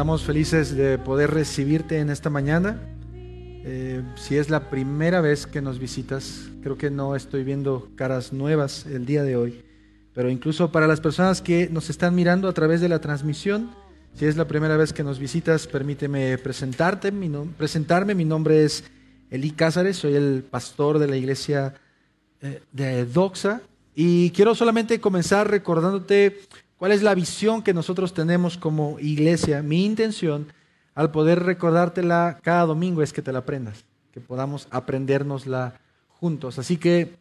Estamos felices de poder recibirte en esta mañana. Eh, si es la primera vez que nos visitas, creo que no estoy viendo caras nuevas el día de hoy, pero incluso para las personas que nos están mirando a través de la transmisión, si es la primera vez que nos visitas, permíteme presentarte, mi presentarme. Mi nombre es Eli Cázares, soy el pastor de la iglesia eh, de Doxa y quiero solamente comenzar recordándote ¿Cuál es la visión que nosotros tenemos como iglesia? Mi intención al poder recordártela cada domingo es que te la aprendas, que podamos aprendérnosla juntos. Así que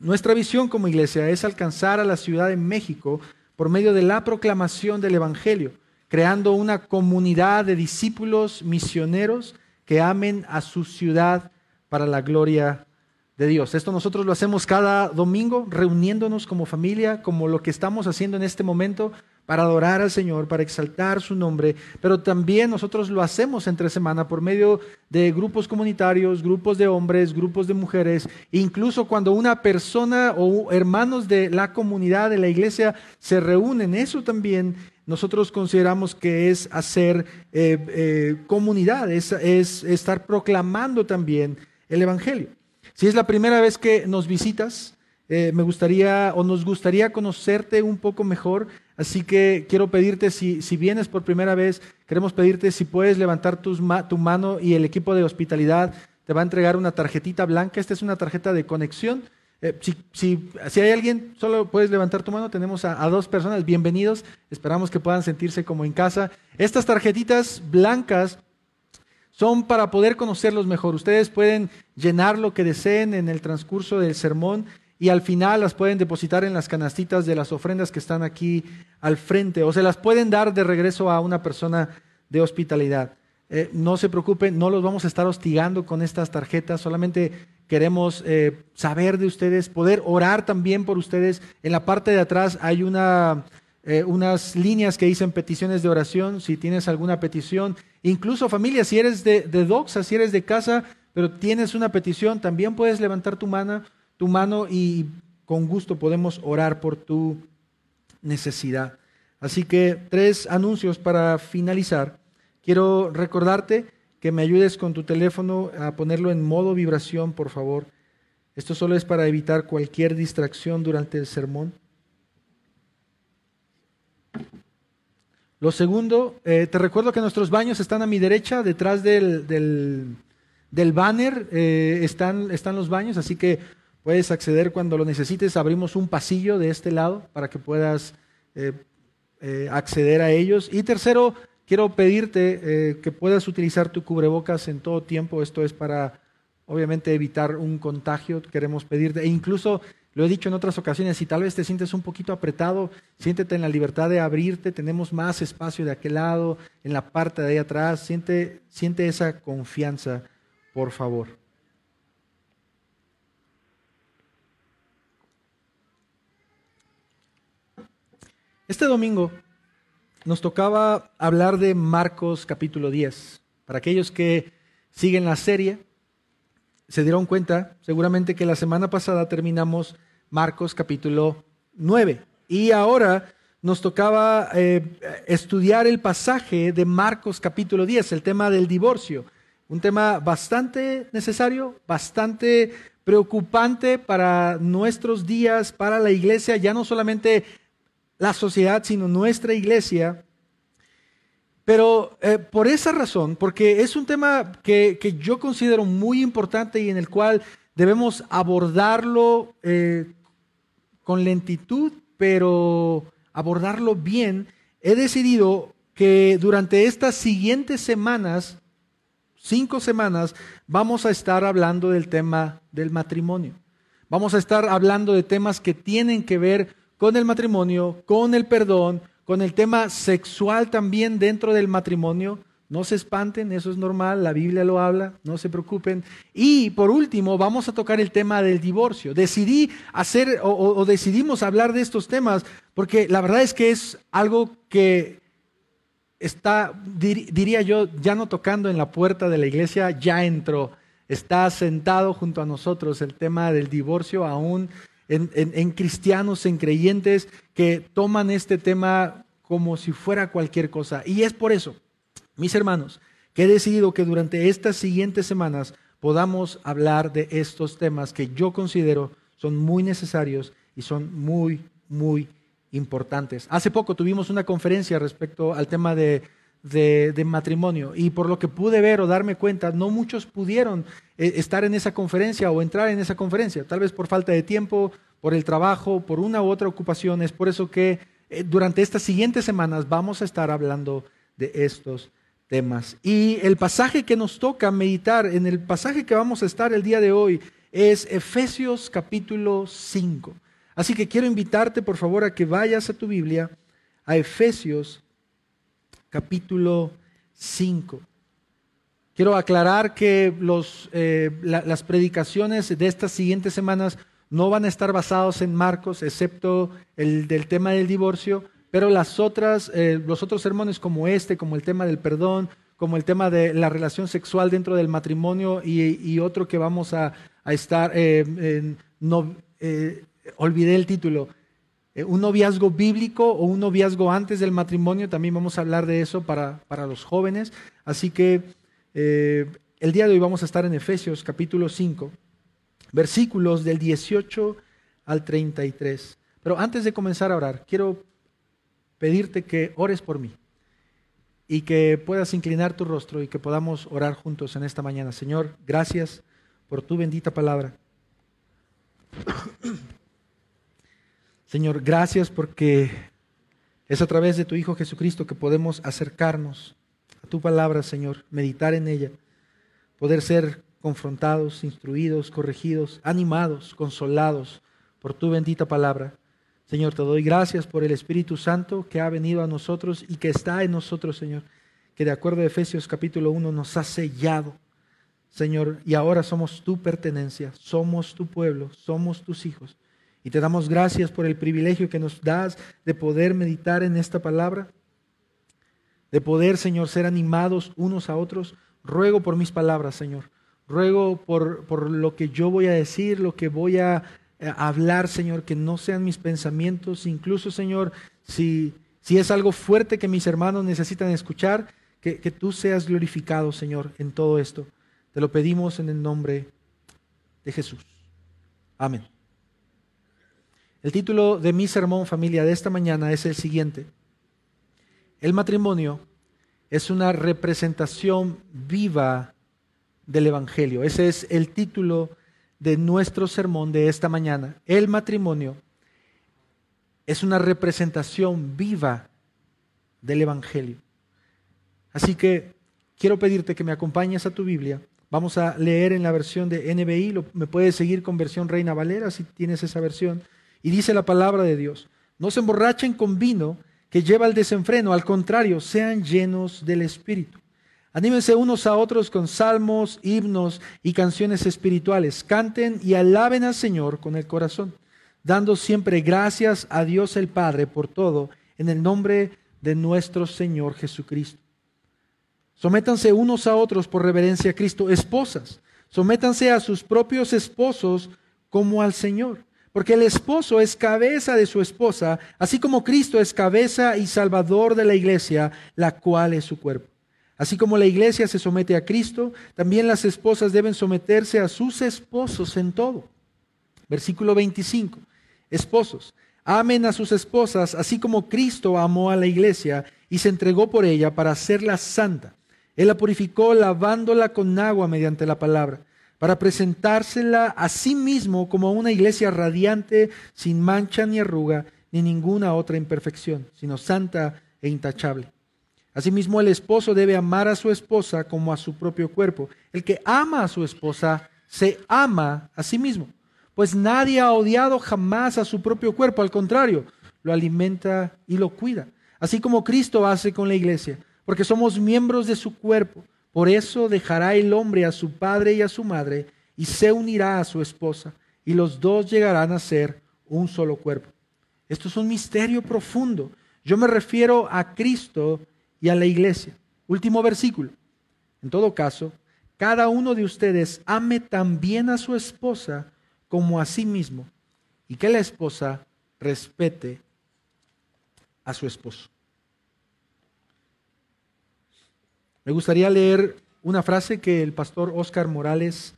nuestra visión como iglesia es alcanzar a la Ciudad de México por medio de la proclamación del Evangelio, creando una comunidad de discípulos misioneros que amen a su ciudad para la gloria de Dios. Esto nosotros lo hacemos cada domingo, reuniéndonos como familia, como lo que estamos haciendo en este momento, para adorar al Señor, para exaltar su nombre, pero también nosotros lo hacemos entre semana por medio de grupos comunitarios, grupos de hombres, grupos de mujeres, incluso cuando una persona o hermanos de la comunidad, de la iglesia, se reúnen, eso también nosotros consideramos que es hacer eh, eh, comunidad, es estar proclamando también el Evangelio. Si es la primera vez que nos visitas, eh, me gustaría o nos gustaría conocerte un poco mejor. Así que quiero pedirte, si, si vienes por primera vez, queremos pedirte si puedes levantar tu mano y el equipo de hospitalidad te va a entregar una tarjetita blanca. Esta es una tarjeta de conexión. Eh, si, si, si, hay alguien, solo puedes levantar tu mano. Tenemos a, a, dos personas. Bienvenidos. Esperamos que puedan sentirse como en casa. Estas tarjetitas blancas son para poder conocerlos mejor. Ustedes pueden llenar lo que deseen en el transcurso del sermón y al final las pueden depositar en las canastitas de las ofrendas que están aquí al frente o se las pueden dar de regreso a una persona de hospitalidad. Eh, no se preocupen, no los vamos a estar hostigando con estas tarjetas, solamente queremos eh, saber de ustedes, poder orar también por ustedes. En la parte de atrás hay una eh, unas líneas que dicen peticiones de oración, si tienes alguna petición. Incluso familia, si eres de, de doxa, si eres de casa, pero tienes una petición, también puedes levantar tu mano, tu mano y con gusto podemos orar por tu necesidad. Así que tres anuncios para finalizar. Quiero recordarte que me ayudes con tu teléfono a ponerlo en modo vibración, por favor. Esto solo es para evitar cualquier distracción durante el sermón. Lo segundo, eh, te recuerdo que nuestros baños están a mi derecha, detrás del, del, banner eh, están, están los baños, así que puedes acceder cuando lo necesites. Abrimos un pasillo de este lado para que puedas eh, acceder a ellos. Y tercero, quiero pedirte que puedas utilizar tu cubrebocas en todo tiempo. Esto es para, obviamente, evitar un contagio. Queremos pedirte, e incluso lo he dicho en otras ocasiones, si tal vez te sientes un poquito apretado, siéntete en la libertad de abrirte, tenemos más espacio de aquel lado, en la parte de ahí atrás, siente, siente esa confianza, por favor. Este domingo nos tocaba hablar de Marcos capítulo 10. Para aquellos que siguen la serie, se dieron cuenta seguramente que la semana pasada terminamos Marcos capítulo 9. Y ahora nos tocaba eh, estudiar el pasaje de Marcos capítulo 10, el tema del divorcio. Un tema bastante necesario, bastante preocupante para nuestros días, para la iglesia, ya no solamente la sociedad, sino nuestra iglesia. Pero eh, por esa razón, porque es un tema que, yo considero muy importante y en el cual debemos abordarlo eh, con lentitud, pero abordarlo bien, he decidido que durante estas siguientes semanas, cinco semanas, vamos a estar hablando del tema del matrimonio. Vamos a estar hablando de temas que tienen que ver con el matrimonio, con el perdón, con el tema sexual también dentro del matrimonio, no se espanten, eso es normal, la Biblia lo habla, no se preocupen. Y por último, vamos a tocar el tema del divorcio. Decidí hacer o, decidimos hablar de estos temas porque la verdad es que es algo que está, diría yo, ya no tocando en la puerta de la iglesia, ya entró. Está sentado junto a nosotros el tema del divorcio aún en, cristianos, en creyentes que toman este tema como si fuera cualquier cosa. Y es por eso Mis hermanos, que he decidido que durante estas siguientes semanas podamos hablar de estos temas que yo considero son muy necesarios y son muy, muy importantes. Hace poco tuvimos una conferencia respecto al tema de, matrimonio y por lo que pude ver o darme cuenta, no muchos pudieron eh, estar en esa conferencia o entrar en esa conferencia, tal vez por falta de tiempo, por el trabajo, por una u otra ocupación. Es por eso que eh, durante estas siguientes semanas vamos a estar hablando de estos temas. Y el pasaje que nos toca meditar, en el pasaje que vamos a estar el día de hoy, es Efesios capítulo 5. Así que quiero invitarte, por favor, a que vayas a tu Biblia, a Efesios capítulo 5. Quiero aclarar que eh, las predicaciones de estas siguientes semanas no van a estar basados en Marcos, excepto el del tema del divorcio, pero las otras, eh, los otros sermones como este, como el tema del perdón, como el tema de la relación sexual dentro del matrimonio y, otro que vamos a, estar, eh, no, eh, olvidé el título, un noviazgo bíblico o un noviazgo antes del matrimonio, también vamos a hablar de eso para, para los jóvenes. Así que el día de hoy vamos a estar en Efesios capítulo 5, versículos del 18 al 33. Pero antes de comenzar a orar, quiero pedirte que ores por mí y que puedas inclinar tu rostro y que podamos orar juntos en esta mañana. Señor, gracias por tu bendita palabra. Señor, gracias porque es a través de tu Hijo Jesucristo que podemos acercarnos a tu palabra, Señor, meditar en ella, poder ser confrontados, instruidos, corregidos, animados, consolados por tu bendita palabra. Señor, te doy gracias por el Espíritu Santo que ha venido a nosotros y que está en nosotros, Señor, que de acuerdo a Efesios capítulo 1 nos ha sellado, Señor, y ahora somos tu pertenencia, somos tu pueblo, somos tus hijos. Y te damos gracias por el privilegio que nos das de poder meditar en esta palabra, de poder, Señor, ser animados unos a otros. Ruego por mis palabras, Señor. Ruego por, por lo que yo voy a decir, lo que voy a eh, hablar, Señor, que no sean mis pensamientos, incluso, Señor, si, si es algo fuerte que mis hermanos necesitan escuchar, que, que tú seas glorificado, Señor, en todo esto. Te lo pedimos en el nombre de Jesús. Amén. El título de mi sermón, familia, de esta mañana es el siguiente. El matrimonio es una representación viva del Evangelio. Ese es el título de nuestro sermón de esta mañana. El matrimonio es una representación viva del Evangelio. Así que quiero pedirte que me acompañes a tu Biblia. Vamos a leer en la versión de NBI, me puedes seguir con versión Reina Valera si tienes esa versión. Y dice la palabra de Dios, no se emborrachen con vino que lleva al desenfreno, al contrario, sean llenos del Espíritu Anímense unos a otros con salmos, himnos y canciones espirituales. Canten y alaben al Señor con el corazón, dando siempre gracias a Dios el Padre por todo, en el nombre de nuestro Señor Jesucristo. Sométanse unos a otros por reverencia a Cristo. Esposas, sométanse a sus propios esposos como al Señor. Porque el esposo es cabeza de su esposa, así como Cristo es cabeza y salvador de la iglesia, la cual es su cuerpo. Así como la iglesia se somete a Cristo, también las esposas deben someterse a sus esposos en todo. Versículo 25. Esposos, amen a sus esposas, así como Cristo amó a la iglesia y se entregó por ella para hacerla santa. Él la purificó lavándola con agua mediante la palabra, para presentársela a sí mismo como una iglesia radiante, sin mancha ni arruga, ni ninguna otra imperfección, sino santa e intachable. Asimismo, el esposo debe amar a su esposa como a su propio cuerpo. El que ama a su esposa se ama a sí mismo, pues nadie ha odiado jamás a su propio cuerpo, al contrario, lo alimenta y lo cuida, así como Cristo hace con la iglesia, porque somos miembros de su cuerpo. Por eso dejará el hombre a su padre y a su madre y se unirá a su esposa, y los dos llegarán a ser un solo cuerpo. Esto es un misterio profundo. Yo me refiero a Cristo y a la iglesia. Último versículo. En todo caso, cada uno de ustedes ame también a su esposa como a sí mismo y que la esposa respete a su esposo. Me gustaría leer una frase que el pastor Oscar Morales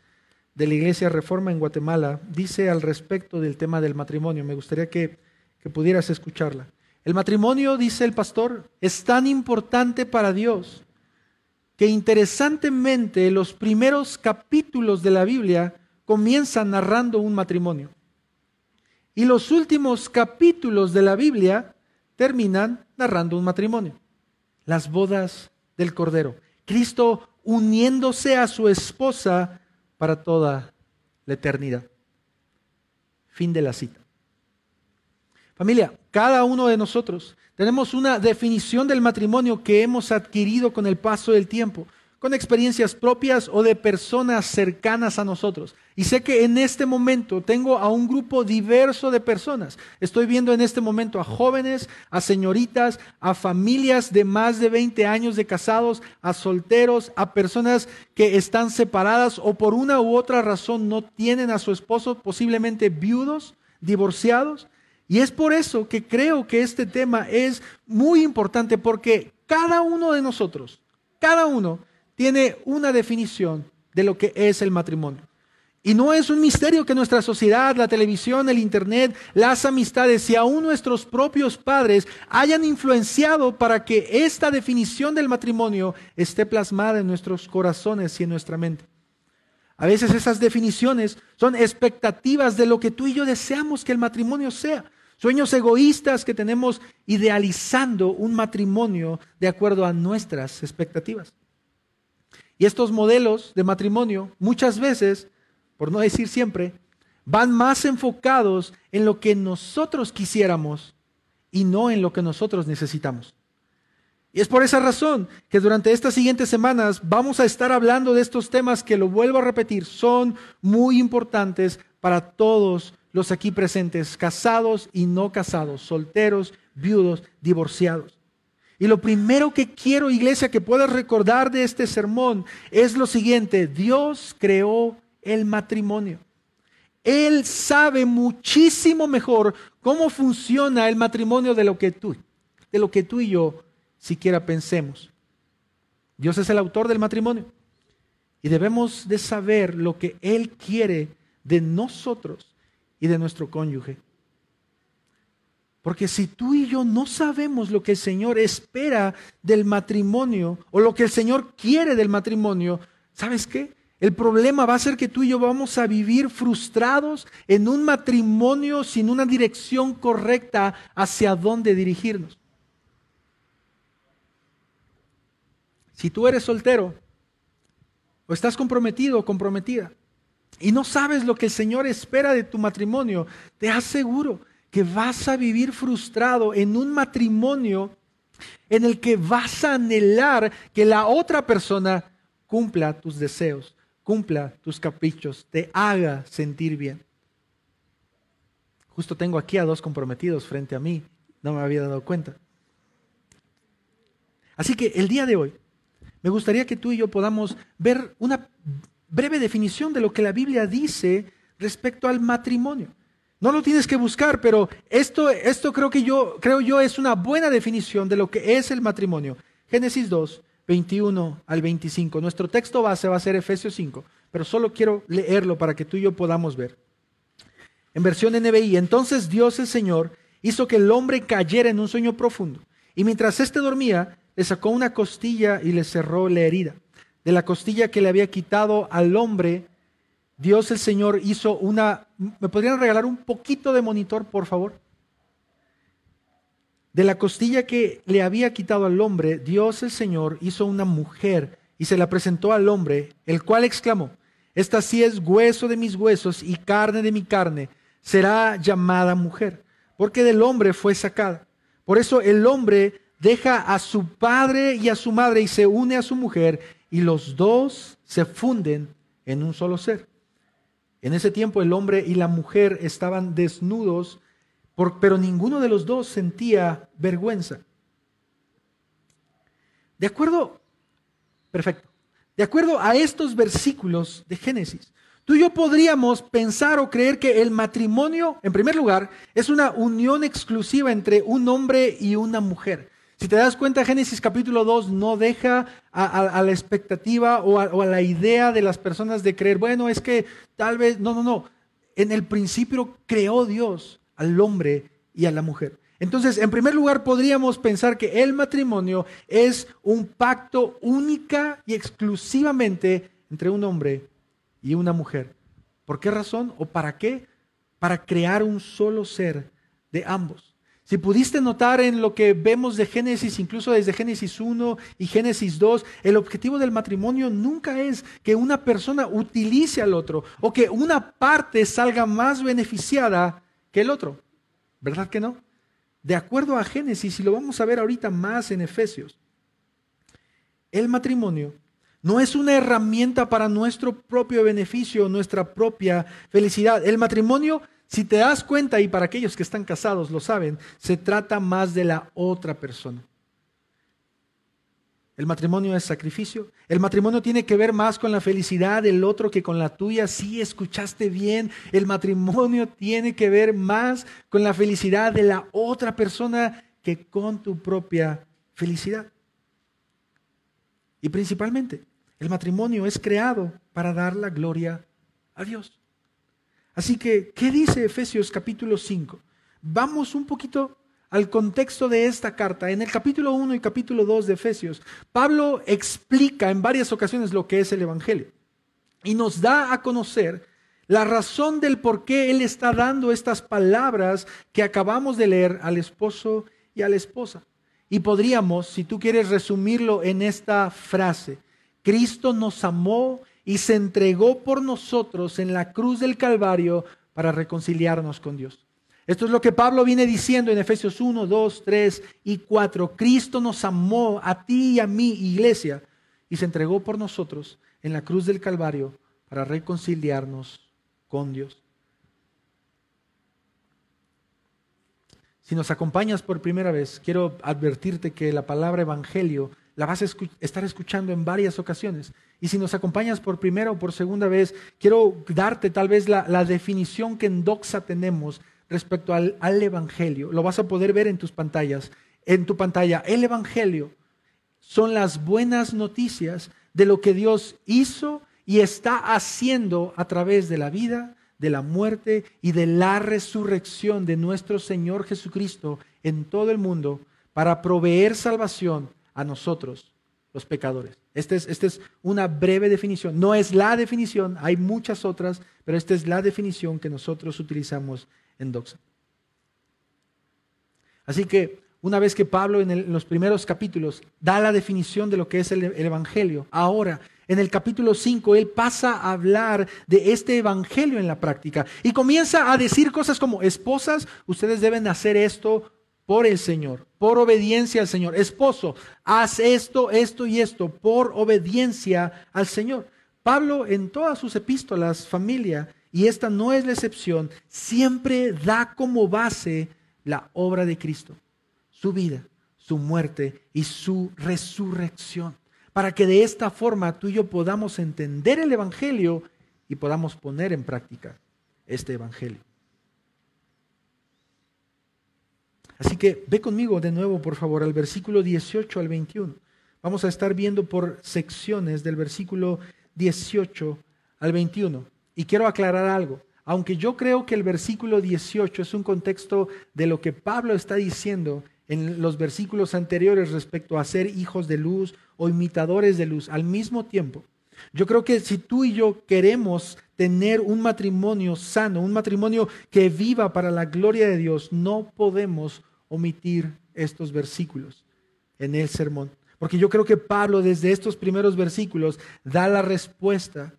de la Iglesia Reforma en Guatemala dice al respecto del tema del matrimonio. Me gustaría que, que pudieras escucharla. El matrimonio, dice el pastor, es tan importante para Dios que interesantemente los primeros capítulos de la Biblia comienzan narrando un matrimonio. Y los últimos capítulos de la Biblia terminan narrando un matrimonio. Las bodas del Cordero. Cristo uniéndose a su esposa para toda la eternidad. Fin de la cita. Familia, cada uno de nosotros tenemos una definición del matrimonio que hemos adquirido con el paso del tiempo, con experiencias propias o de personas cercanas a nosotros. Y sé que en este momento tengo a un grupo diverso de personas. Estoy viendo en este momento a jóvenes, a señoritas, a familias de más de 20 años de casados, a solteros, a personas que están separadas o por una u otra razón no tienen a su esposo, posiblemente viudos, divorciados. Y es por eso que creo que este tema es muy importante porque cada uno de nosotros, cada uno tiene una definición de lo que es el matrimonio. Y no es un misterio que nuestra sociedad, la televisión, el Internet, las amistades y aún nuestros propios padres hayan influenciado para que esta definición del matrimonio esté plasmada en nuestros corazones y en nuestra mente. A veces esas definiciones son expectativas de lo que tú y yo deseamos que el matrimonio sea. Sueños egoístas que tenemos idealizando un matrimonio de acuerdo a nuestras expectativas. Y estos modelos de matrimonio muchas veces, por no decir siempre, van más enfocados en lo que nosotros quisiéramos y no en lo que nosotros necesitamos. Y es por esa razón que durante estas siguientes semanas vamos a estar hablando de estos temas que, lo vuelvo a repetir, son muy importantes para todos los aquí presentes, casados y no casados, solteros, viudos, divorciados. Y lo primero que quiero, iglesia, que puedas recordar de este sermón es lo siguiente, Dios creó el matrimonio. Él sabe muchísimo mejor cómo funciona el matrimonio de lo que tú, de lo que tú y yo siquiera pensemos. Dios es el autor del matrimonio y debemos de saber lo que Él quiere de nosotros y de nuestro cónyuge. Porque si tú y yo no sabemos lo que el Señor espera del matrimonio o lo que el Señor quiere del matrimonio, ¿sabes qué? El problema va a ser que tú y yo vamos a vivir frustrados en un matrimonio sin una dirección correcta hacia dónde dirigirnos. Si tú eres soltero o estás comprometido o comprometida, y no sabes lo que el Señor espera de tu matrimonio, te aseguro que vas a vivir frustrado en un matrimonio en el que vas a anhelar que la otra persona cumpla tus deseos, cumpla tus caprichos, te haga sentir bien. Justo tengo aquí a dos comprometidos frente a mí, no me había dado cuenta. Así que el día de hoy me gustaría que tú y yo podamos ver una breve definición de lo que la Biblia dice respecto al matrimonio. No lo tienes que buscar, pero esto, esto creo que yo, creo yo es una buena definición de lo que es el matrimonio. Génesis 2, 21 al 25. Nuestro texto base va a ser Efesios 5, pero solo quiero leerlo para que tú y yo podamos ver. En versión NBI, entonces Dios el Señor hizo que el hombre cayera en un sueño profundo, y mientras éste dormía, le sacó una costilla y le cerró la herida de la costilla que le había quitado al hombre, Dios el Señor hizo una... ¿Me podrían regalar un poquito de monitor, por favor? De la costilla que le había quitado al hombre, Dios el Señor hizo una mujer y se la presentó al hombre, el cual exclamó, esta sí es hueso de mis huesos y carne de mi carne, será llamada mujer, porque del hombre fue sacada. Por eso el hombre deja a su padre y a su madre y se une a su mujer y los dos se funden en un solo ser. En ese tiempo el hombre y la mujer estaban desnudos, pero ninguno de los dos sentía vergüenza. De acuerdo, perfecto, de acuerdo a estos versículos de Génesis, tú y yo podríamos pensar o creer que el matrimonio, en primer lugar, es una unión exclusiva entre un hombre y una mujer. Si te das cuenta, Génesis capítulo 2 no deja a, la expectativa o, o a la idea de las personas de creer, bueno, es que tal vez, no, no, no. En el principio creó Dios al hombre y a la mujer. Entonces, en primer lugar, podríamos pensar que el matrimonio es un pacto única y exclusivamente entre un hombre y una mujer. ¿Por qué razón o para qué? Para crear un solo ser de ambos. Si pudiste notar en lo que vemos de Génesis, incluso desde Génesis 1 y Génesis 2, el objetivo del matrimonio nunca es que una persona utilice al otro o que una parte salga más beneficiada que el otro. ¿Verdad que no? De acuerdo a Génesis, y lo vamos a ver ahorita más en Efesios, el matrimonio no es una herramienta para nuestro propio beneficio, nuestra propia felicidad. El matrimonio, si te das cuenta, y para aquellos que están casados lo saben, se trata más de la otra persona. El matrimonio es sacrificio. El matrimonio tiene que ver más con la felicidad del otro que con la tuya. Sí, escuchaste bien. El matrimonio tiene que ver más con la felicidad de la otra persona que con tu propia felicidad. Y principalmente, el matrimonio es creado para dar la gloria a Dios. Así que, ¿qué dice Efesios capítulo 5? Vamos un poquito al contexto de esta carta, en el capítulo 1 y capítulo 2 de Efesios, Pablo explica en varias ocasiones lo que es el Evangelio y nos da a conocer la razón del por qué él está dando estas palabras que acabamos de leer al esposo y a la esposa. Y podríamos, si tú quieres resumirlo en esta frase, Cristo nos amó y se entregó por nosotros en la cruz del Calvario para reconciliarnos con Dios. Esto es lo que Pablo viene diciendo en Efesios 1, 2, 3 y 4. Cristo nos amó a ti y a mí, iglesia, y se entregó por nosotros en la cruz del Calvario para reconciliarnos con Dios. Si nos acompañas por primera vez, quiero advertirte que la palabra evangelio la vas a estar escuchando en varias ocasiones. Y si nos acompañas por primera o por segunda vez, quiero darte tal vez la, la definición que en Doxa tenemos respecto al, Evangelio. Lo vas a poder ver en tus pantallas. En tu pantalla, el Evangelio son las buenas noticias de lo que Dios hizo y está haciendo a través de la vida, de la muerte y de la resurrección de nuestro Señor Jesucristo en todo el mundo para proveer salvación a nosotros, los pecadores. Esta es, esta es una breve definición. No es la definición, hay muchas otras, pero esta es la definición que nosotros utilizamos en. Así que una vez que Pablo en, los primeros capítulos da la definición de lo que es el, el Evangelio, ahora en el capítulo 5 él pasa a hablar de este Evangelio en la práctica y comienza a decir cosas como, esposas, ustedes deben hacer esto por el Señor, por obediencia al Señor. Esposo, haz esto, esto y esto, por obediencia al Señor. Pablo en todas sus epístolas, familia, y esta no es la excepción, siempre da como base la obra de Cristo, su vida, su muerte y su resurrección, para que de esta forma tú y yo podamos entender el Evangelio y podamos poner en práctica este Evangelio. Así que ve conmigo de nuevo, por favor, al versículo 18 al 21. Vamos a estar viendo por secciones del versículo 18 al 21. Y quiero aclarar algo. Aunque yo creo que el versículo 18 es un contexto de lo que Pablo está diciendo en los versículos anteriores respecto a ser hijos de luz o imitadores de luz al mismo tiempo, yo creo que si tú y yo queremos tener un matrimonio sano, un matrimonio que viva para la gloria de Dios, no podemos omitir estos versículos en el sermón. Porque yo creo que Pablo desde estos primeros versículos da la respuesta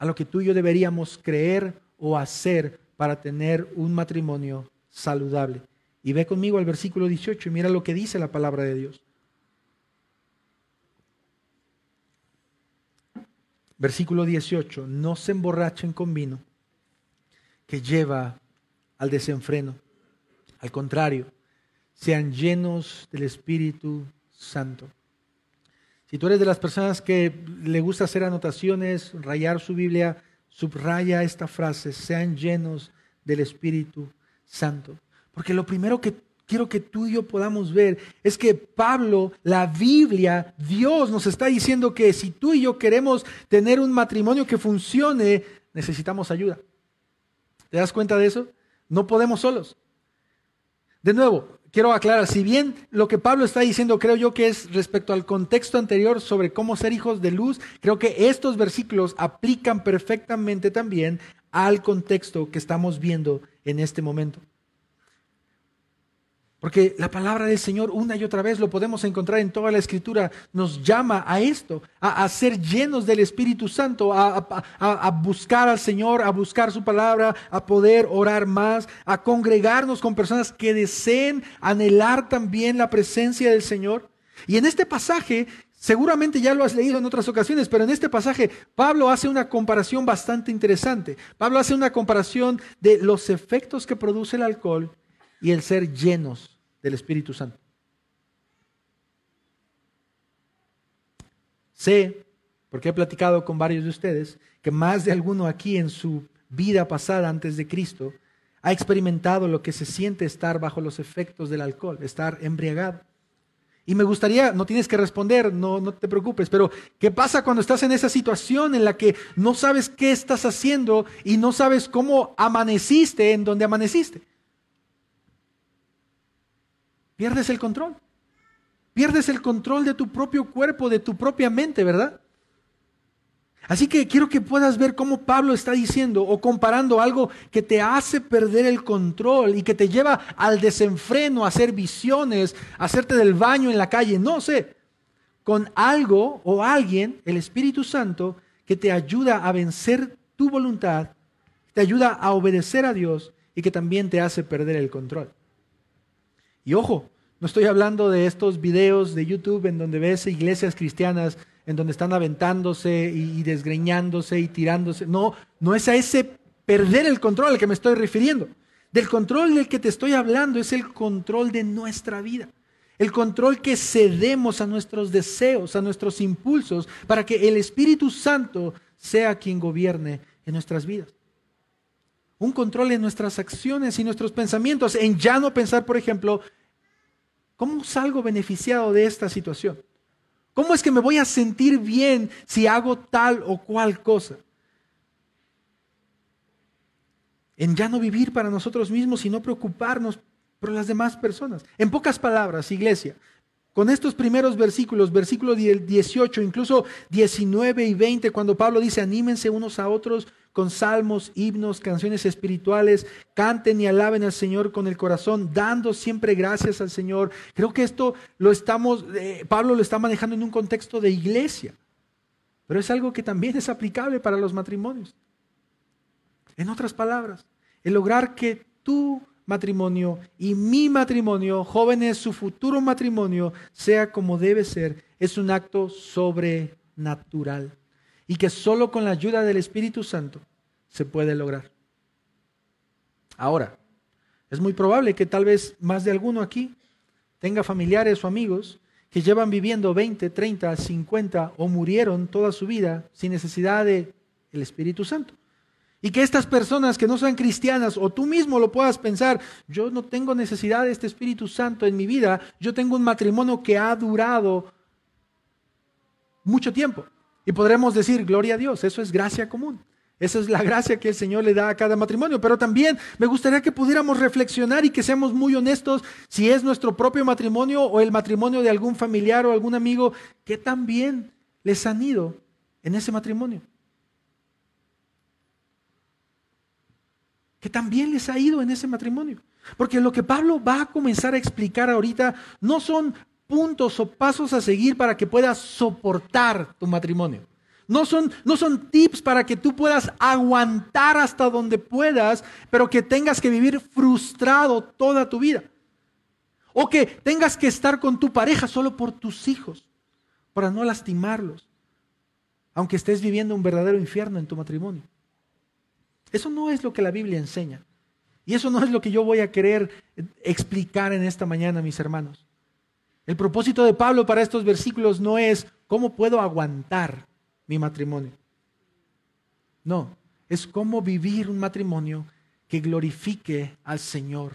a lo que tú y yo deberíamos creer o hacer para tener un matrimonio saludable. Y ve conmigo al versículo 18 y mira lo que dice la palabra de Dios. Versículo 18, no se emborrachen con vino que lleva al desenfreno. Al contrario, sean llenos del Espíritu Santo si tú eres de las personas que le gusta hacer anotaciones, rayar su Biblia, subraya esta frase, sean llenos del Espíritu Santo. Porque lo primero que, quiero que tú y yo podamos ver es que Pablo, la Biblia, Dios nos está diciendo que si tú y yo queremos tener un matrimonio que funcione, necesitamos ayuda. ¿Te das cuenta de eso? No podemos solos. De nuevo, quiero aclarar, si bien lo que Pablo está diciendo creo yo que es respecto al contexto anterior sobre cómo ser hijos de luz, creo que estos versículos aplican perfectamente también al contexto que estamos viendo en este momento. Porque la palabra del Señor una y otra vez lo podemos encontrar en toda la escritura, nos llama a esto, a, ser llenos del Espíritu Santo, a, buscar al Señor, a buscar su palabra, a poder orar más, a congregarnos con personas que deseen anhelar también la presencia del Señor. Y en este pasaje, seguramente ya lo has leído en otras ocasiones, pero en este pasaje Pablo hace una comparación bastante interesante. Pablo hace una comparación de los efectos que produce el alcohol y el ser llenos del Espíritu Santo. Sé, porque he platicado con varios de ustedes, que más de alguno aquí en su vida pasada antes de Cristo ha experimentado lo que se siente estar bajo los efectos del alcohol, estar embriagado. Y me gustaría, no tienes que responder, no, no te preocupes, pero ¿qué pasa cuando estás en esa situación en la que no sabes qué estás haciendo y no sabes cómo amaneciste en donde amaneciste? Pierdes el control. Pierdes el control de tu propio cuerpo, de tu propia mente, ¿verdad? Así que quiero que puedas ver cómo Pablo está diciendo o comparando algo que te hace perder el control y que te lleva al desenfreno, a hacer visiones, a hacerte del baño en la calle, no sé, con algo o alguien, el Espíritu Santo, que te ayuda a vencer tu voluntad, te ayuda a obedecer a Dios y que también te hace perder el control. Y ojo, no estoy hablando de estos videos de YouTube en donde ves iglesias cristianas en donde están aventándose y, desgreñándose y tirándose. No, no es a ese perder el control al que me estoy refiriendo. Del control del que te estoy hablando es el control de nuestra vida. El control que cedemos a nuestros deseos, a nuestros impulsos, para que el Espíritu Santo sea quien gobierne en nuestras vidas un control en nuestras acciones y nuestros pensamientos, en ya no pensar, por ejemplo, ¿cómo salgo beneficiado de esta situación? ¿Cómo es que me voy a sentir bien si hago tal o cual cosa? En ya no vivir para nosotros mismos y no preocuparnos por las demás personas. En pocas palabras, iglesia, con estos primeros versículos, versículo 18, incluso 19 y 20, cuando Pablo dice, anímense unos a otros con salmos, himnos, canciones espirituales, canten y alaben al Señor con el corazón, dando siempre gracias al Señor. Creo que esto lo estamos, eh, Pablo lo está manejando en un contexto de iglesia, pero es algo que también es aplicable para los matrimonios. En otras palabras, el lograr que tu matrimonio y mi matrimonio, jóvenes, su futuro matrimonio, sea como debe ser, es un acto sobrenatural y que solo con la ayuda del Espíritu Santo se puede lograr. Ahora, es muy probable que tal vez más de alguno aquí tenga familiares o amigos que llevan viviendo 20, 30, 50 o murieron toda su vida sin necesidad del el Espíritu Santo. Y que estas personas que no sean cristianas o tú mismo lo puedas pensar, yo no tengo necesidad de este Espíritu Santo en mi vida, yo tengo un matrimonio que ha durado mucho tiempo. Y podremos decir, gloria a Dios, eso es gracia común. Esa es la gracia que el Señor le da a cada matrimonio. Pero también me gustaría que pudiéramos reflexionar y que seamos muy honestos si es nuestro propio matrimonio o el matrimonio de algún familiar o algún amigo que también les han ido en ese matrimonio. Que también les ha ido en ese matrimonio. Porque lo que Pablo va a comenzar a explicar ahorita no son puntos o pasos a seguir para que puedas soportar tu matrimonio. No son, no son tips para que tú puedas aguantar hasta donde puedas, pero que tengas que vivir frustrado toda tu vida. O que tengas que estar con tu pareja solo por tus hijos, para no lastimarlos, aunque estés viviendo un verdadero infierno en tu matrimonio. Eso no es lo que la Biblia enseña. Y eso no es lo que yo voy a querer explicar en esta mañana, mis hermanos. El propósito de Pablo para estos versículos no es cómo puedo aguantar mi matrimonio. No, es cómo vivir un matrimonio que glorifique al Señor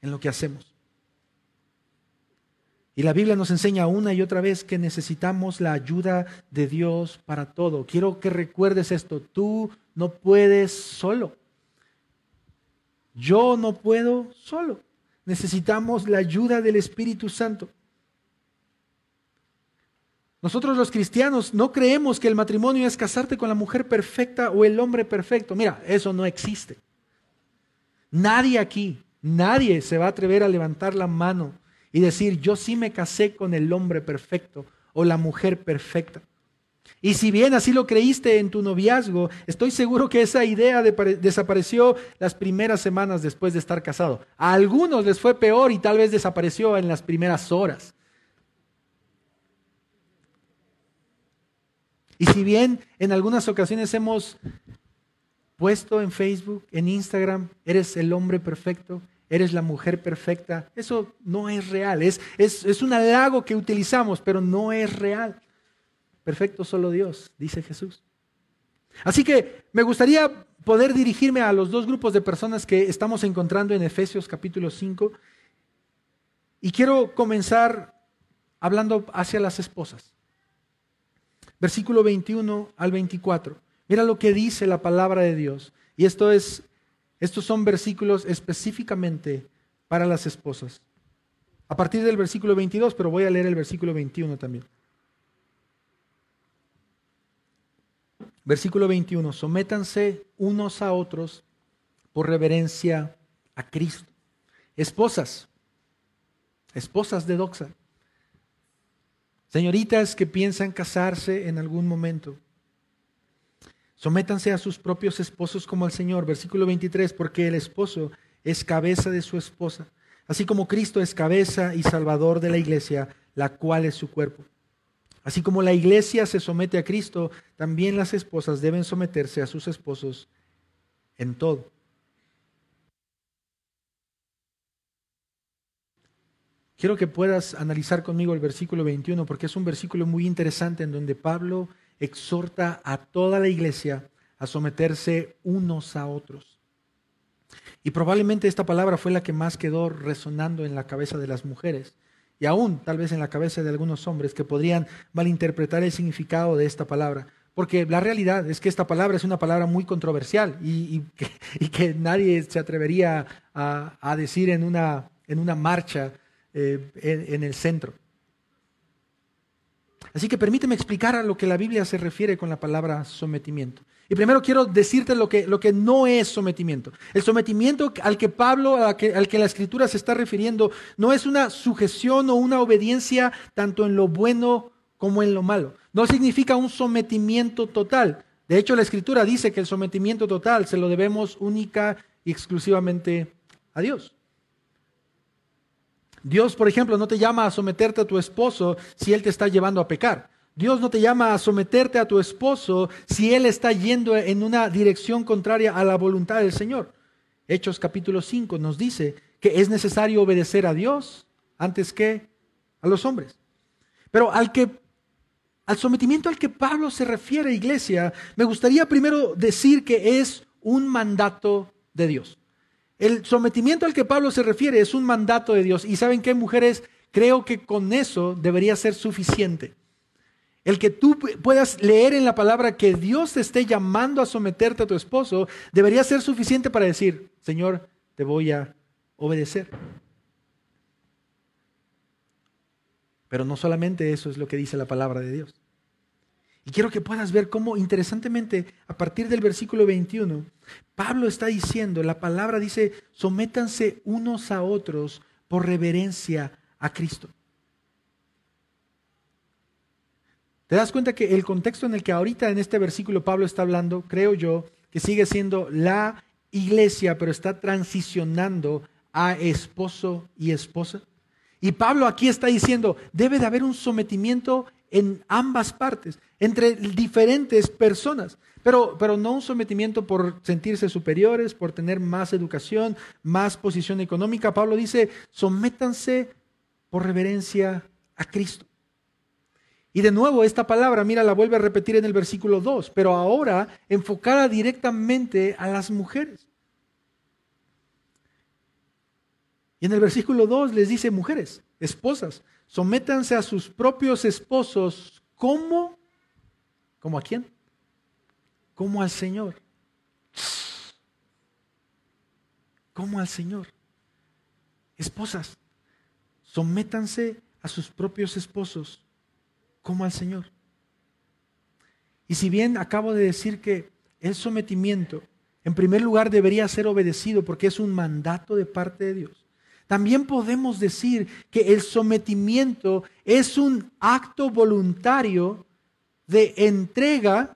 en lo que hacemos. Y la Biblia nos enseña una y otra vez que necesitamos la ayuda de Dios para todo. Quiero que recuerdes esto, tú no puedes solo. Yo no puedo solo. Necesitamos la ayuda del Espíritu Santo. Nosotros los cristianos no creemos que el matrimonio es casarte con la mujer perfecta o el hombre perfecto. Mira, eso no existe. Nadie aquí, nadie se va a atrever a levantar la mano y decir, yo sí me casé con el hombre perfecto o la mujer perfecta. Y si bien así lo creíste en tu noviazgo, estoy seguro que esa idea desapareció las primeras semanas después de estar casado. A algunos les fue peor y tal vez desapareció en las primeras horas. Y si bien en algunas ocasiones hemos puesto en Facebook, en Instagram, eres el hombre perfecto, eres la mujer perfecta. Eso no es real, es, es, un halago que utilizamos, pero no es real. Perfecto solo Dios, dice Jesús. Así que me gustaría poder dirigirme a los dos grupos de personas que estamos encontrando en Efesios capítulo 5. Y quiero comenzar hablando hacia las esposas. Versículo 21 al 24. Mira lo que dice la palabra de Dios. Y esto es estos son versículos específicamente para las esposas. A partir del versículo 22, pero voy a leer el versículo 21 también. Versículo 21, sométanse unos a otros por reverencia a Cristo. Esposas, esposas de Doxa, señoritas que piensan casarse en algún momento, Sométanse a sus propios esposos como al Señor. Versículo 23, porque el esposo es cabeza de su esposa, así como Cristo es cabeza y salvador de la iglesia, la cual es su cuerpo. Así como la iglesia se somete a Cristo, también las esposas deben someterse a sus esposos en todo. Quiero que puedas analizar conmigo el versículo 21 porque es un versículo muy interesante en donde Pablo exhorta a toda la iglesia a someterse unos a otros. Y probablemente esta palabra fue la que más quedó resonando en la cabeza de las mujeres y aún tal vez en la cabeza de algunos hombres que podrían malinterpretar el significado de esta palabra. Porque la realidad es que esta palabra es una palabra muy controversial y, que, nadie se atrevería a, decir en una, en una marcha eh, en el centro. Así que permíteme explicar a lo que la Biblia se refiere con la palabra sometimiento. Y primero quiero decirte lo que, lo que no es sometimiento. El sometimiento al que Pablo, al que, al que la escritura se está refiriendo, no es una sujeción o una obediencia tanto en lo bueno como en lo malo. No significa un sometimiento total. De hecho, la escritura dice que el sometimiento total se lo debemos única y exclusivamente a Dios. Dios, por ejemplo, no te llama a someterte a tu esposo si él te está llevando a pecar. Dios no te llama a someterte a tu esposo si él está yendo en una dirección contraria a la voluntad del Señor. Hechos capítulo 5 nos dice que es necesario obedecer a Dios antes que a los hombres. Pero al que al sometimiento al que Pablo se refiere, iglesia, me gustaría primero decir que es un mandato de Dios. El sometimiento al que Pablo se refiere es un mandato de Dios. Y saben qué, mujeres, creo que con eso debería ser suficiente. El que tú puedas leer en la palabra que Dios te esté llamando a someterte a tu esposo debería ser suficiente para decir, Señor, te voy a obedecer. Pero no solamente eso es lo que dice la palabra de Dios. Y quiero que puedas ver cómo, interesantemente, a partir del versículo 21, Pablo está diciendo, la palabra dice, sométanse unos a otros por reverencia a Cristo. ¿Te das cuenta que el contexto en el que ahorita en este versículo Pablo está hablando, creo yo, que sigue siendo la iglesia, pero está transicionando a esposo y esposa? Y Pablo aquí está diciendo, debe de haber un sometimiento en ambas partes, entre diferentes personas, pero, pero no un sometimiento por sentirse superiores, por tener más educación, más posición económica. Pablo dice, sométanse por reverencia a Cristo. Y de nuevo, esta palabra, mira, la vuelve a repetir en el versículo 2, pero ahora enfocada directamente a las mujeres. Y en el versículo 2 les dice, mujeres, esposas, sométanse a sus propios esposos como, ¿como a quién? Como al Señor. Como al Señor. Esposas, sométanse a sus propios esposos como al Señor. Y si bien acabo de decir que el sometimiento, en primer lugar, debería ser obedecido porque es un mandato de parte de Dios, también podemos decir que el sometimiento es un acto voluntario de entrega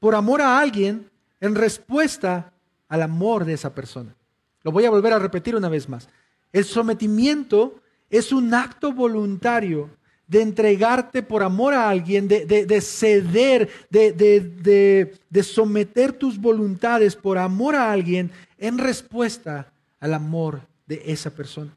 por amor a alguien en respuesta al amor de esa persona. Lo voy a volver a repetir una vez más. El sometimiento es un acto voluntario de entregarte por amor a alguien, de, ceder, de someter tus voluntades por amor a alguien en respuesta al amor de esa persona.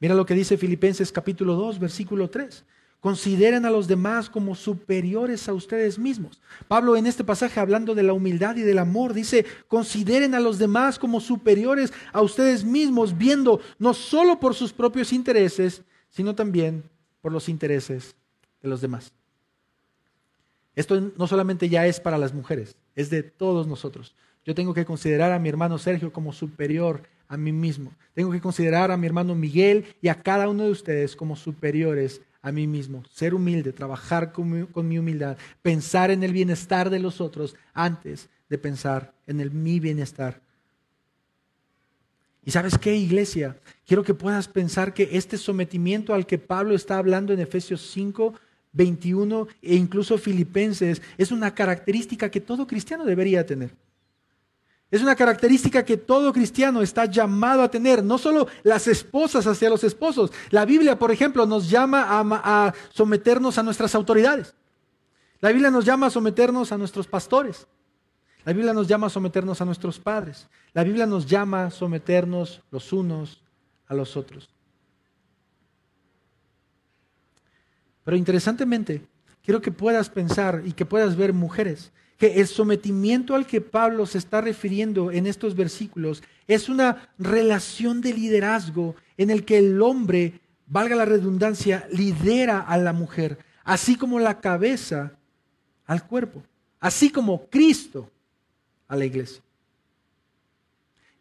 Mira lo que dice Filipenses capítulo 2, versículo 3. Consideren a los demás como superiores a ustedes mismos. Pablo en este pasaje hablando de la humildad y del amor dice, consideren a los demás como superiores a ustedes mismos, viendo no solo por sus propios intereses, sino también por los intereses de los demás. Esto no solamente ya es para las mujeres, es de todos nosotros. Yo tengo que considerar a mi hermano Sergio como superior a mí mismo. Tengo que considerar a mi hermano Miguel y a cada uno de ustedes como superiores a mí mismo, ser humilde, trabajar con mi, humildad, pensar en el bienestar de los otros antes de pensar en el mi bienestar. Y sabes qué, iglesia, quiero que puedas pensar que este sometimiento al que Pablo está hablando en Efesios 5, 21 e incluso Filipenses es una característica que todo cristiano debería tener. Es una característica que todo cristiano está llamado a tener, no solo las esposas hacia los esposos. La Biblia, por ejemplo, nos llama a, someternos a nuestras autoridades. La Biblia nos llama a someternos a nuestros pastores. La Biblia nos llama a someternos a nuestros padres. La Biblia nos llama a someternos los unos a los otros. Pero interesantemente, quiero que puedas pensar y que puedas ver mujeres que el sometimiento al que Pablo se está refiriendo en estos versículos es una relación de liderazgo en el que el hombre, valga la redundancia, lidera a la mujer, así como la cabeza al cuerpo, así como Cristo a la iglesia.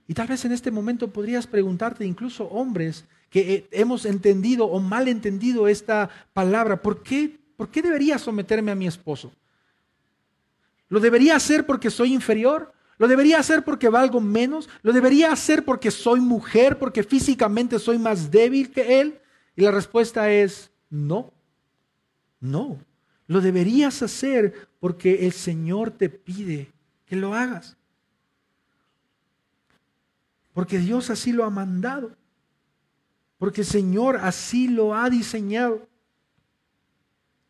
Y tal vez en este momento podrías preguntarte, incluso hombres que eh, hemos entendido o mal entendido esta palabra, ¿por qué, ¿por qué debería someterme a mi esposo? ¿Lo debería hacer porque soy inferior? ¿Lo debería hacer porque valgo menos? ¿Lo debería hacer porque soy mujer, porque físicamente soy más débil que él? Y la respuesta es no, no. Lo deberías hacer porque el Señor te pide que lo hagas. Porque Dios así lo ha mandado. Porque el Señor así lo ha diseñado.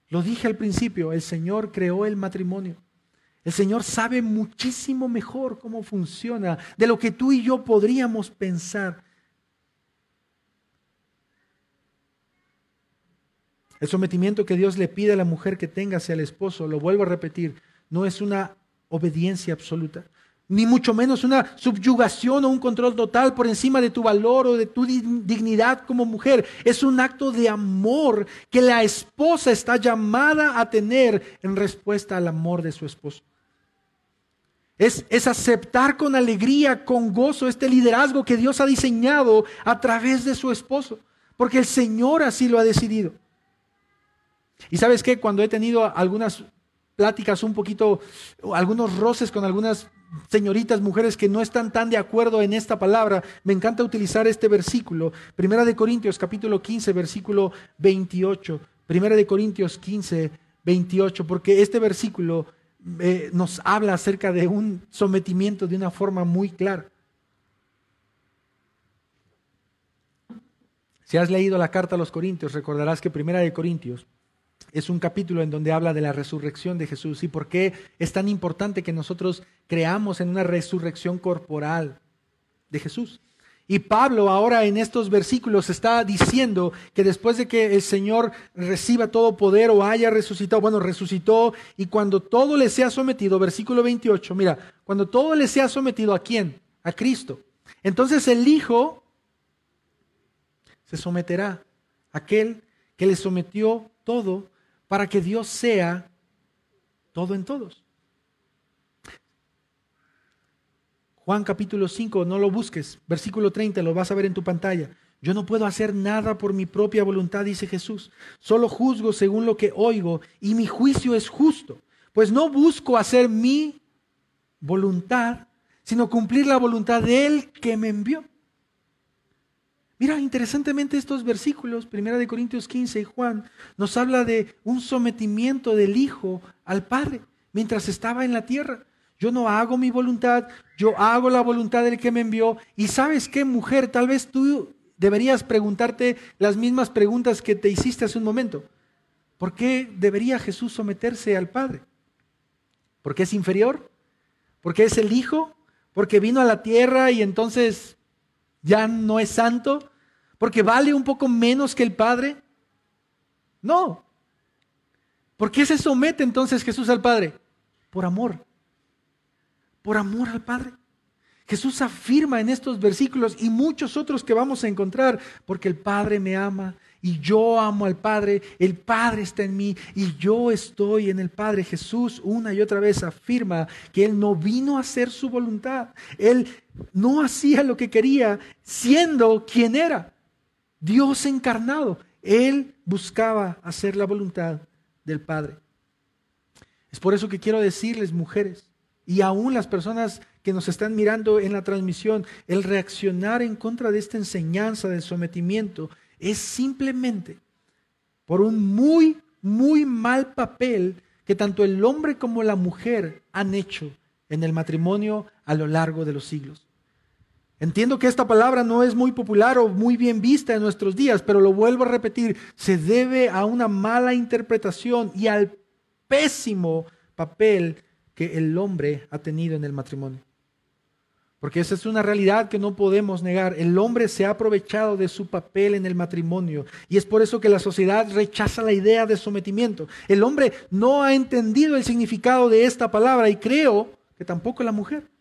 Lo dije al principio, el Señor creó el matrimonio. El Señor sabe muchísimo mejor cómo funciona de lo que tú y yo podríamos pensar. El sometimiento que Dios le pide a la mujer que tenga hacia el esposo, lo vuelvo a repetir, no es una obediencia absoluta, ni mucho menos una subyugación o un control total por encima de tu valor o de tu dignidad como mujer. Es un acto de amor que la esposa está llamada a tener en respuesta al amor de su esposo. Es, aceptar con alegría, con gozo, este liderazgo que Dios ha diseñado a través de su esposo, porque el Señor así lo ha decidido. Y sabes qué, cuando he tenido algunas pláticas un poquito, algunos roces con algunas señoritas, mujeres que no están tan de acuerdo en esta palabra, me encanta utilizar este versículo, Primera de Corintios capítulo 15, versículo 28. Primera de Corintios 15, 28, porque este versículo eh, nos habla acerca de un sometimiento de una forma muy clara. Si has leído la carta a los Corintios, recordarás que Primera de Corintios es un capítulo en donde habla de la resurrección de Jesús y por qué es tan importante que nosotros creamos en una resurrección corporal de Jesús. Y Pablo ahora en estos versículos está diciendo que después de que el Señor reciba todo poder o haya resucitado, bueno, resucitó y cuando todo le sea sometido, versículo 28, mira, cuando todo le sea sometido a quién? A Cristo. Entonces el Hijo se someterá? Aquel que le sometió todo para que Dios sea todo en todos. Juan capítulo 5, no lo busques, versículo 30, lo vas a ver en tu pantalla. Yo no puedo hacer nada por mi propia voluntad, dice Jesús. Solo juzgo según lo que oigo y mi juicio es justo, pues no busco hacer mi voluntad, sino cumplir la voluntad de Él que me envió. Mira, interesantemente estos versículos, 1 de Corintios 15 y Juan, nos habla de un sometimiento del Hijo al Padre mientras estaba en la tierra. Yo no hago mi voluntad, yo hago la voluntad del que me envió. Y sabes qué, mujer, tal vez tú deberías preguntarte las mismas preguntas que te hiciste hace un momento. ¿Por qué debería Jesús someterse al Padre? ¿Porque es inferior? ¿Porque es el Hijo? ¿Porque vino a la tierra y entonces ya no es santo? ¿Porque vale un poco menos que el Padre? No. ¿Por qué se somete entonces Jesús al Padre? Por amor. Por amor al Padre. Jesús afirma en estos versículos y muchos otros que vamos a encontrar, porque el Padre me ama y yo amo al Padre, el Padre está en mí y yo estoy en el Padre. Jesús una y otra vez afirma que Él no vino a hacer su voluntad, Él no hacía lo que quería siendo quien era, Dios encarnado. Él buscaba hacer la voluntad del Padre. Es por eso que quiero decirles, mujeres, y aún las personas que nos están mirando en la transmisión, el reaccionar en contra de esta enseñanza del sometimiento es simplemente por un muy, muy mal papel que tanto el hombre como la mujer han hecho en el matrimonio a lo largo de los siglos. Entiendo que esta palabra no es muy popular o muy bien vista en nuestros días, pero lo vuelvo a repetir, se debe a una mala interpretación y al pésimo papel que el hombre ha tenido en el matrimonio. Porque esa es una realidad que no podemos negar. El hombre se ha aprovechado de su papel en el matrimonio y es por eso que la sociedad rechaza la idea de sometimiento. El hombre no ha entendido el significado de esta palabra y creo que tampoco la mujer.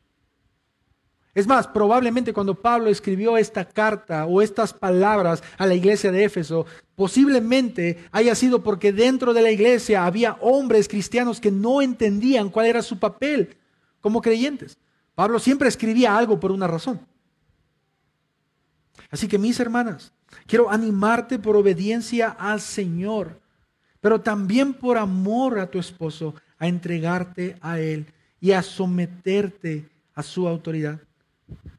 Es más, probablemente cuando Pablo escribió esta carta o estas palabras a la iglesia de Éfeso, posiblemente haya sido porque dentro de la iglesia había hombres cristianos que no entendían cuál era su papel como creyentes. Pablo siempre escribía algo por una razón. Así que mis hermanas, quiero animarte por obediencia al Señor, pero también por amor a tu esposo, a entregarte a Él y a someterte a su autoridad.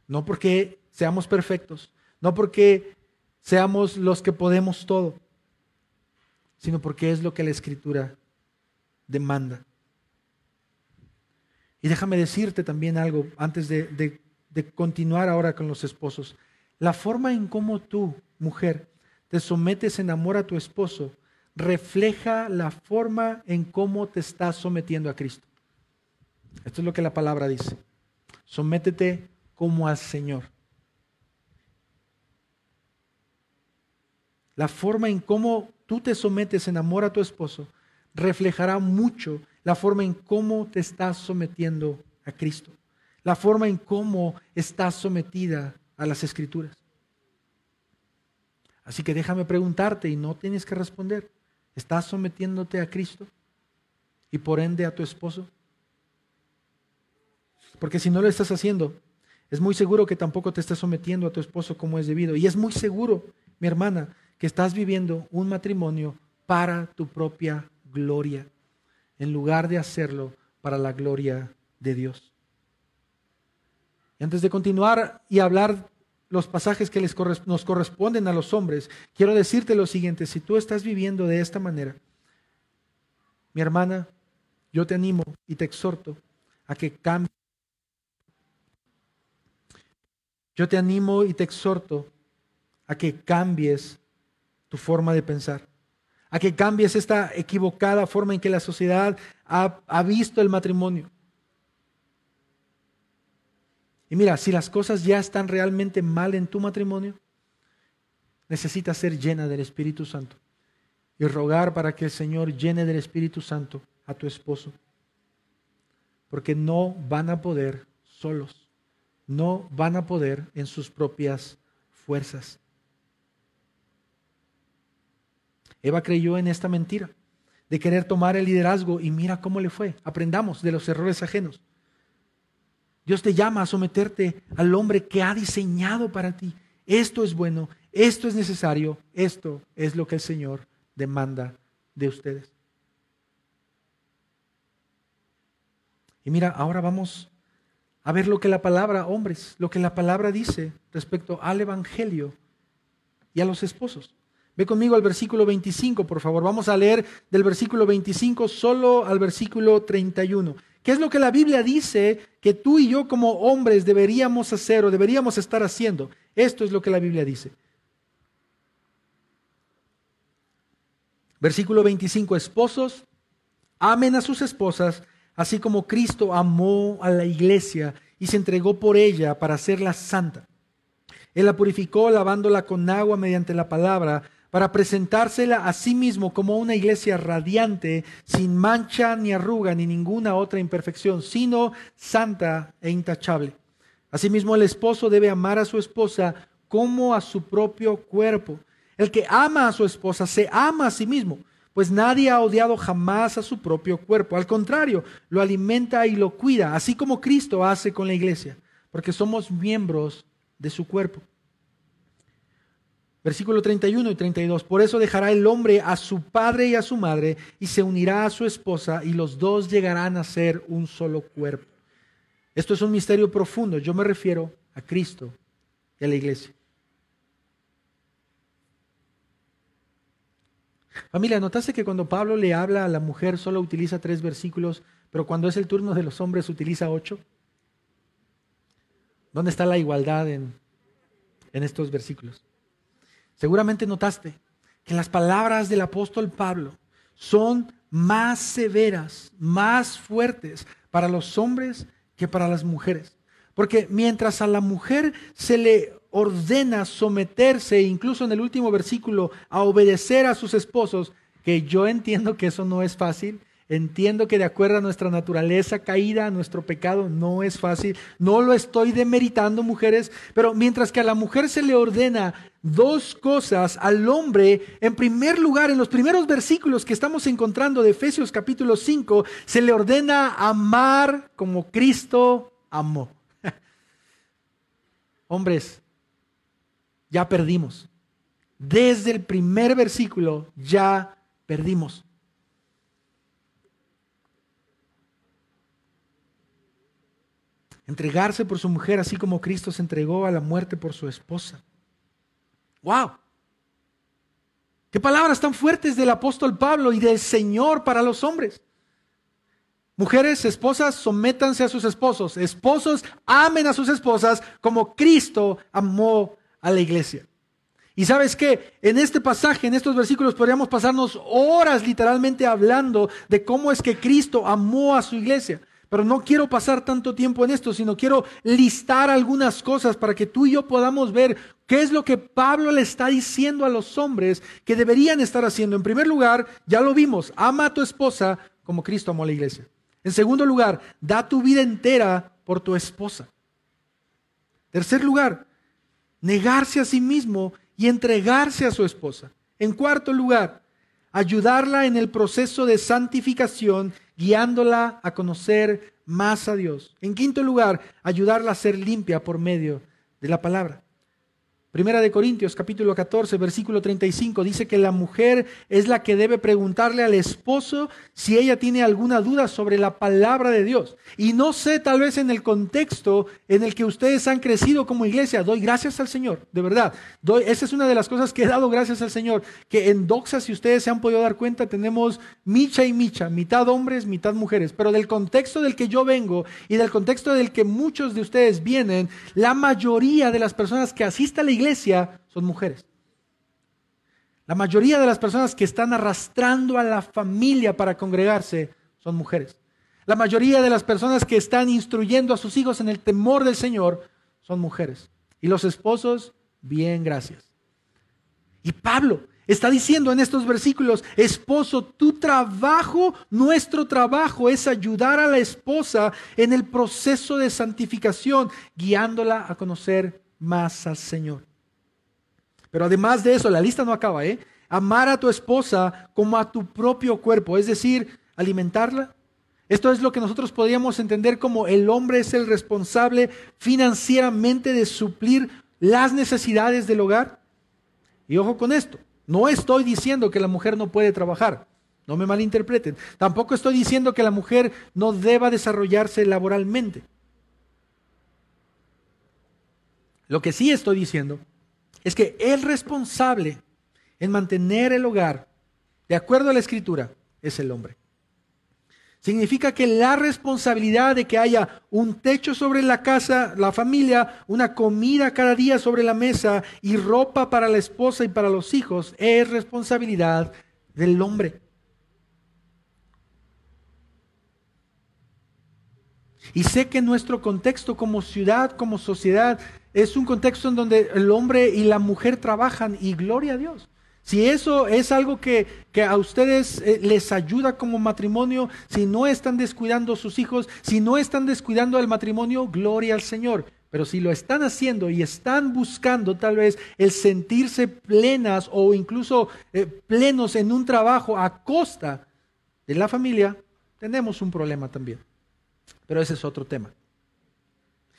No porque seamos perfectos, no porque seamos los que podemos todo, sino porque es lo que la Escritura demanda. Y déjame decirte también algo antes de, continuar ahora con los esposos. La forma en cómo tú, mujer, te sometes en amor a tu esposo refleja la forma en cómo te estás sometiendo a Cristo. Esto es lo que la palabra dice. Sométete como al Señor. La forma en cómo tú te sometes en amor a tu esposo reflejará mucho la forma en cómo te estás sometiendo a Cristo, la forma en cómo estás sometida a las escrituras. Así que déjame preguntarte y no tienes que responder. ¿Estás sometiéndote a Cristo y por ende a tu esposo? Porque si no lo estás haciendo, es muy seguro que tampoco te estás sometiendo a tu esposo como es debido. Y es muy seguro, mi hermana, que estás viviendo un matrimonio para tu propia gloria en lugar de hacerlo para la gloria de Dios. Y antes de continuar y hablar los pasajes que les nos corresponden a los hombres, quiero decirte lo siguiente, si tú estás viviendo de esta manera, mi hermana, yo te animo y te exhorto a que cambies. Yo te animo y te exhorto a que cambies tu forma de pensar a que cambies esta equivocada forma en que la sociedad ha, visto el matrimonio. Y mira, si las cosas ya están realmente mal en tu matrimonio, necesitas ser llena del Espíritu Santo y rogar para que el Señor llene del Espíritu Santo a tu esposo. Porque no van a poder solos, no van a poder en sus propias fuerzas. Eva creyó en esta mentira de querer tomar el liderazgo y mira cómo le fue. Aprendamos de los errores ajenos. Dios te llama a someterte al hombre que ha diseñado para ti. Esto es bueno, esto es necesario, esto es lo que el Señor demanda de ustedes. Y mira, ahora vamos a ver lo que la palabra, hombres, lo que la palabra dice respecto al Evangelio y a los esposos. Ve conmigo al versículo 25, por favor. Vamos a leer del versículo 25 solo al versículo 31. ¿Qué es lo que la Biblia dice que tú y yo como hombres deberíamos hacer o deberíamos estar haciendo? Esto es lo que la Biblia dice. Versículo 25, esposos, amen a sus esposas, así como Cristo amó a la iglesia y se entregó por ella para hacerla santa. Él la purificó lavándola con agua mediante la palabra para presentársela a sí mismo como una iglesia radiante, sin mancha ni arruga ni ninguna otra imperfección, sino santa e intachable. Asimismo, el esposo debe amar a su esposa como a su propio cuerpo. El que ama a su esposa se ama a sí mismo, pues nadie ha odiado jamás a su propio cuerpo. Al contrario, lo alimenta y lo cuida, así como Cristo hace con la iglesia, porque somos miembros de su cuerpo. Versículo 31 y 32. Por eso dejará el hombre a su padre y a su madre y se unirá a su esposa y los dos llegarán a ser un solo cuerpo. Esto es un misterio profundo. Yo me refiero a Cristo y a la iglesia. Familia, ¿notaste que cuando Pablo le habla a la mujer solo utiliza tres versículos, pero cuando es el turno de los hombres utiliza ocho? ¿Dónde está la igualdad en, en estos versículos? Seguramente notaste que las palabras del apóstol Pablo son más severas, más fuertes para los hombres que para las mujeres. Porque mientras a la mujer se le ordena someterse, incluso en el último versículo, a obedecer a sus esposos, que yo entiendo que eso no es fácil, Entiendo que de acuerdo a nuestra naturaleza caída, a nuestro pecado, no es fácil. No lo estoy demeritando, mujeres, pero mientras que a la mujer se le ordena dos cosas, al hombre, en primer lugar, en los primeros versículos que estamos encontrando de Efesios capítulo 5, se le ordena amar como Cristo amó. Hombres, ya perdimos. Desde el primer versículo ya perdimos. Entregarse por su mujer así como Cristo se entregó a la muerte por su esposa. ¡Wow! Qué palabras tan fuertes del apóstol Pablo y del Señor para los hombres. Mujeres, esposas, sométanse a sus esposos. Esposos, amen a sus esposas como Cristo amó a la iglesia. Y sabes qué, en este pasaje, en estos versículos, podríamos pasarnos horas literalmente hablando de cómo es que Cristo amó a su iglesia. Pero no quiero pasar tanto tiempo en esto, sino quiero listar algunas cosas para que tú y yo podamos ver qué es lo que Pablo le está diciendo a los hombres que deberían estar haciendo. En primer lugar, ya lo vimos, ama a tu esposa como Cristo amó a la iglesia. En segundo lugar, da tu vida entera por tu esposa. Tercer lugar, negarse a sí mismo y entregarse a su esposa. En cuarto lugar, ayudarla en el proceso de santificación guiándola a conocer más a Dios. En quinto lugar, ayudarla a ser limpia por medio de la palabra. Primera de Corintios capítulo 14 versículo 35 dice que la mujer es la que debe preguntarle al esposo si ella tiene alguna duda sobre la palabra de Dios. Y no sé tal vez en el contexto en el que ustedes han crecido como iglesia, doy gracias al Señor, de verdad. Doy, esa es una de las cosas que he dado gracias al Señor, que en Doxa si ustedes se han podido dar cuenta tenemos micha y micha, mitad hombres, mitad mujeres, pero del contexto del que yo vengo y del contexto del que muchos de ustedes vienen, la mayoría de las personas que asisten a la iglesia iglesia son mujeres. La mayoría de las personas que están arrastrando a la familia para congregarse son mujeres. La mayoría de las personas que están instruyendo a sus hijos en el temor del Señor son mujeres. Y los esposos, bien, gracias. Y Pablo está diciendo en estos versículos, esposo, tu trabajo, nuestro trabajo es ayudar a la esposa en el proceso de santificación, guiándola a conocer más al Señor. Pero además de eso, la lista no acaba, ¿eh? amar a tu esposa como a tu propio cuerpo, es decir, alimentarla. Esto es lo que nosotros podríamos entender como el hombre es el responsable financieramente de suplir las necesidades del hogar. Y ojo con esto, no estoy diciendo que la mujer no puede trabajar, no me malinterpreten. Tampoco estoy diciendo que la mujer no deba desarrollarse laboralmente. Lo que sí estoy diciendo es que el responsable en mantener el hogar, de acuerdo a la escritura, es el hombre. Significa que la responsabilidad de que haya un techo sobre la casa, la familia, una comida cada día sobre la mesa y ropa para la esposa y para los hijos es responsabilidad del hombre. Y sé que nuestro contexto como ciudad, como sociedad, es un contexto en donde el hombre y la mujer trabajan y gloria a Dios. Si eso es algo que, a ustedes eh, les ayuda como matrimonio, si no están descuidando sus hijos, si no están descuidando el matrimonio, gloria al Señor. Pero si lo están haciendo y están buscando tal vez el sentirse plenas o incluso eh, plenos en un trabajo a costa de la familia, tenemos un problema también. Pero ese es otro tema.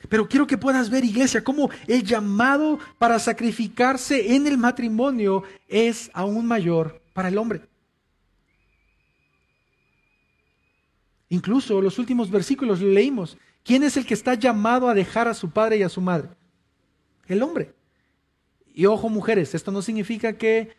Pero quiero que puedas ver, iglesia, cómo el llamado para sacrificarse en el matrimonio es aún mayor para el hombre. Incluso los últimos versículos lo leímos. ¿Quién es el que está llamado a dejar a su padre y a su madre? El hombre. Y ojo, mujeres, esto no significa que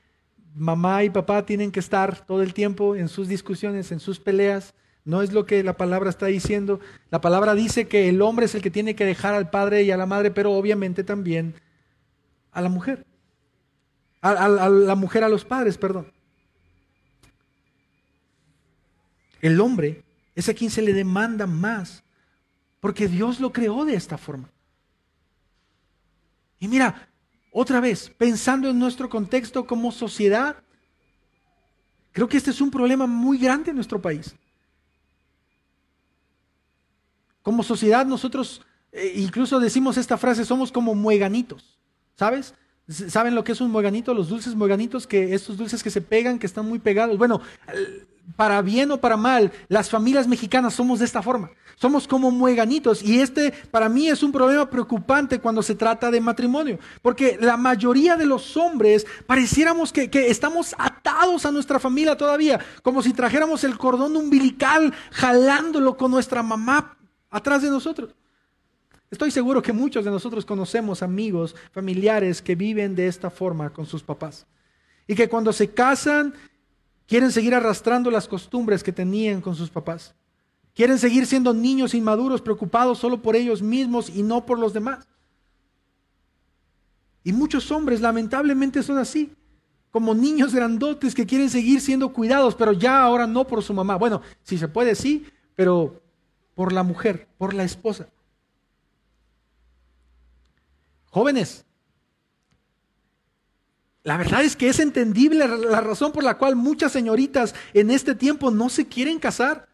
mamá y papá tienen que estar todo el tiempo en sus discusiones, en sus peleas, no es lo que la palabra está diciendo. La palabra dice que el hombre es el que tiene que dejar al padre y a la madre, pero obviamente también a la mujer. A, la mujer a los padres, perdón. El hombre es a quien se le demanda más, porque Dios lo creó de esta forma. Y mira, otra vez, pensando en nuestro contexto como sociedad, creo que este es un problema muy grande en nuestro país. Como sociedad nosotros eh, incluso decimos esta frase, somos como mueganitos, ¿sabes? ¿Saben lo que es un mueganito? Los dulces mueganitos, que estos dulces que se pegan, que están muy pegados. Bueno, para bien o para mal, las familias mexicanas somos de esta forma. Somos como mueganitos. Y este para mí es un problema preocupante cuando se trata de matrimonio. Porque la mayoría de los hombres pareciéramos que, que estamos atados a nuestra familia todavía. Como si trajéramos el cordón umbilical jalándolo con nuestra mamá atrás de nosotros. Estoy seguro que muchos de nosotros conocemos amigos, familiares que viven de esta forma con sus papás. Y que cuando se casan quieren seguir arrastrando las costumbres que tenían con sus papás. Quieren seguir siendo niños inmaduros, preocupados solo por ellos mismos y no por los demás. Y muchos hombres lamentablemente son así, como niños grandotes que quieren seguir siendo cuidados, pero ya ahora no por su mamá. Bueno, si se puede, sí, pero por la mujer, por la esposa. Jóvenes, la verdad es que es entendible la razón por la cual muchas señoritas en este tiempo no se quieren casar.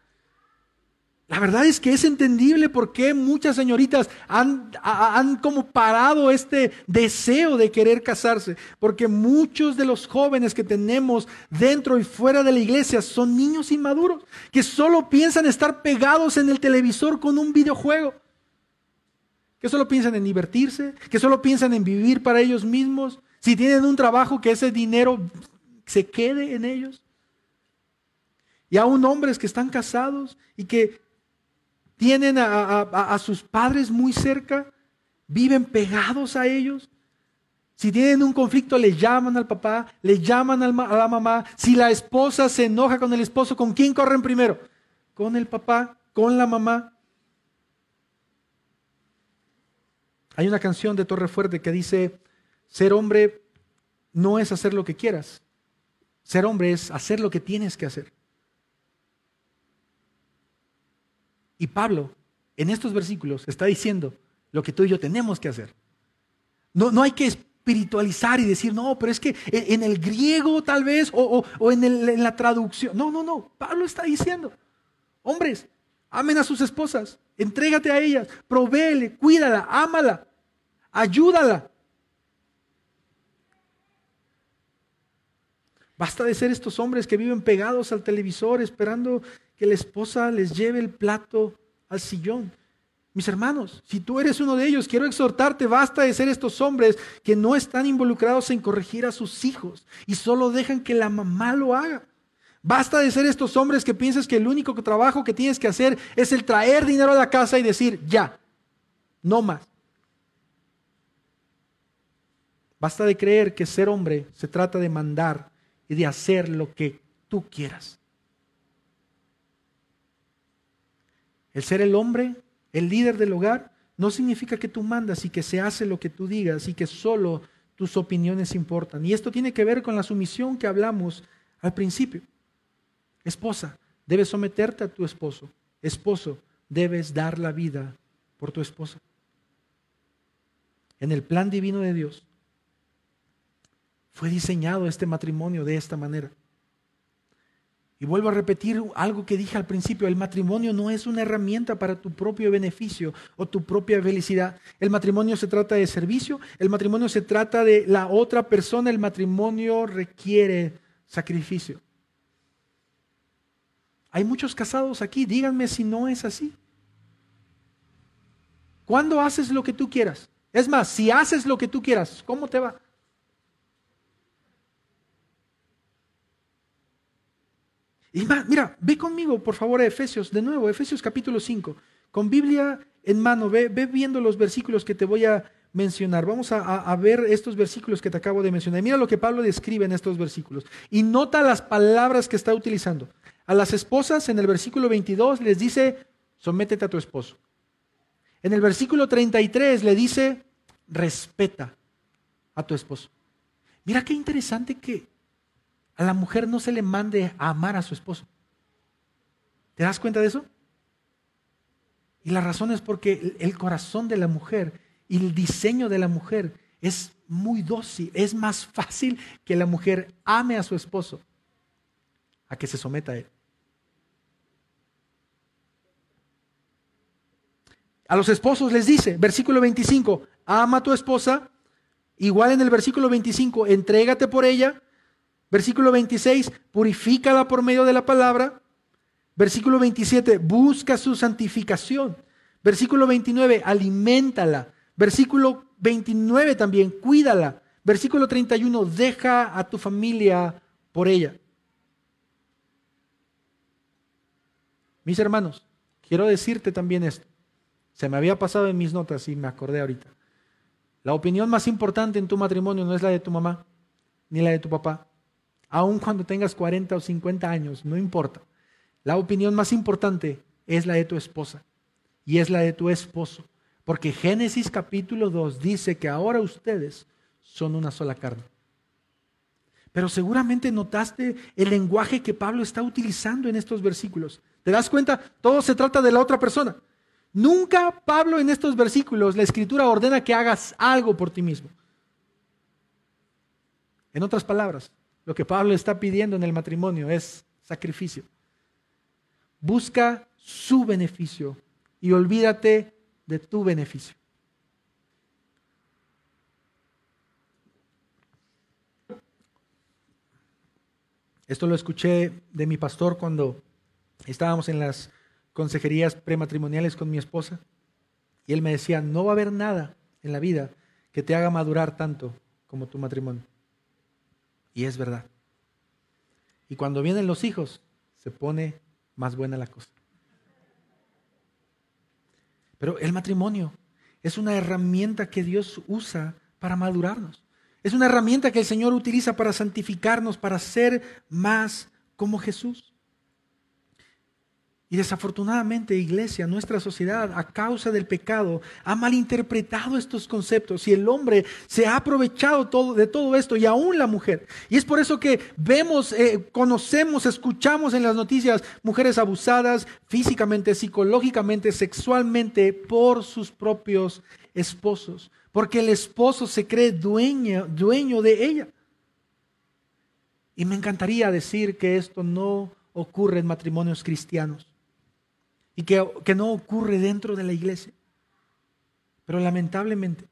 La verdad es que es entendible por qué muchas señoritas han, han, como parado este deseo de querer casarse. Porque muchos de los jóvenes que tenemos dentro y fuera de la iglesia son niños inmaduros, que solo piensan estar pegados en el televisor con un videojuego. Que solo piensan en divertirse, que solo piensan en vivir para ellos mismos. Si tienen un trabajo, que ese dinero se quede en ellos. Y aún hombres que están casados y que tienen a, sus padres muy cerca, viven pegados a ellos. Si tienen un conflicto, le llaman al papá, le llaman a la mamá. Si la esposa se enoja con el esposo, ¿con quién corren primero? Con el papá, con la mamá. Hay una canción de Torre Fuerte que dice, ser hombre no es hacer lo que quieras, ser hombre es hacer lo que tienes que hacer. Y Pablo, en estos versículos, está diciendo lo que tú y yo tenemos que hacer. No, no hay que espiritualizar y decir, no, pero es que en el griego tal vez, o, en, en la traducción. No, no, no. Pablo está diciendo, hombres, amen a sus esposas, entrégate a ellas, provéele, cuídala, ámala, ayúdala. Basta de ser estos hombres que viven pegados al televisor esperando que la esposa les lleve el plato al sillón. Mis hermanos, si tú eres uno de ellos, quiero exhortarte, basta de ser estos hombres que no están involucrados en corregir a sus hijos y solo dejan que la mamá lo haga. Basta de ser estos hombres que piensas que el único trabajo que tienes que hacer es el traer dinero a la casa y decir, ya, no más. Basta de creer que ser hombre se trata de mandar y de hacer lo que tú quieras. El ser el hombre, el líder del hogar, no significa que tú mandas y que se hace lo que tú digas y que solo tus opiniones importan. Y esto tiene que ver con la sumisión que hablamos al principio. Esposa, debes someterte a tu esposo. Esposo, debes dar la vida por tu esposa. En el plan divino de Dios, fue diseñado este matrimonio de esta manera. Y vuelvo a repetir algo que dije al principio, el matrimonio no es una herramienta para tu propio beneficio o tu propia felicidad. El matrimonio se trata de servicio, el matrimonio se trata de la otra persona, el matrimonio requiere sacrificio. Hay muchos casados aquí, díganme si no es así. ¿Cuándo haces lo que tú quieras? Es más, si haces lo que tú quieras, ¿cómo te va? Y mira, ve conmigo, por favor, a Efesios, de nuevo, Efesios capítulo 5. Con Biblia en mano, ve, viendo los versículos que te voy a mencionar. Vamos a, a, ver estos versículos que te acabo de mencionar. Mira lo que Pablo describe en estos versículos. Y nota las palabras que está utilizando. A las esposas, en el versículo 22, les dice, sométete a tu esposo. En el versículo 33 le dice, respeta a tu esposo. Mira qué interesante que a la mujer no se le mande a amar a su esposo. ¿Te das cuenta de eso? Y la razón es porque el corazón de la mujer y el diseño de la mujer es muy dócil. Es más fácil que la mujer ame a su esposo a que se someta a él. A los esposos les dice, versículo 25, ama a tu esposa. Igual en el versículo 25, entrégate por ella Versículo 26, purifícala por medio de la palabra. Versículo 27, busca su santificación. Versículo 29, aliméntala. Versículo 29 también, cuídala. Versículo 31, deja a tu familia por ella. Mis hermanos, quiero decirte también esto. Se me había pasado en mis notas y me acordé ahorita. La opinión más importante en tu matrimonio no es la de tu mamá ni la de tu papá aun cuando tengas 40 o 50 años, no importa. La opinión más importante es la de tu esposa y es la de tu esposo, porque Génesis capítulo 2 dice que ahora ustedes son una sola carne. Pero seguramente notaste el lenguaje que Pablo está utilizando en estos versículos. ¿Te das cuenta? Todo se trata de la otra persona. Nunca Pablo en estos versículos, la escritura ordena que hagas algo por ti mismo. En otras palabras, lo que Pablo está pidiendo en el matrimonio es sacrificio. Busca su beneficio y olvídate de tu beneficio. Esto lo escuché de mi pastor cuando estábamos en las consejerías prematrimoniales con mi esposa. Y él me decía, no va a haber nada en la vida que te haga madurar tanto como tu matrimonio. Y es verdad. Y cuando vienen los hijos, se pone más buena la cosa. Pero el matrimonio es una herramienta que Dios usa para madurarnos. Es una herramienta que el Señor utiliza para santificarnos, para ser más como Jesús. Y desafortunadamente, iglesia, nuestra sociedad, a causa del pecado, ha malinterpretado estos conceptos y el hombre se ha aprovechado todo, de todo esto y aún la mujer. Y es por eso que vemos, eh, conocemos, escuchamos en las noticias mujeres abusadas físicamente, psicológicamente, sexualmente por sus propios esposos, porque el esposo se cree dueño, dueño de ella. Y me encantaría decir que esto no ocurre en matrimonios cristianos y que, no ocurre dentro de la iglesia. Pero lamentablemente,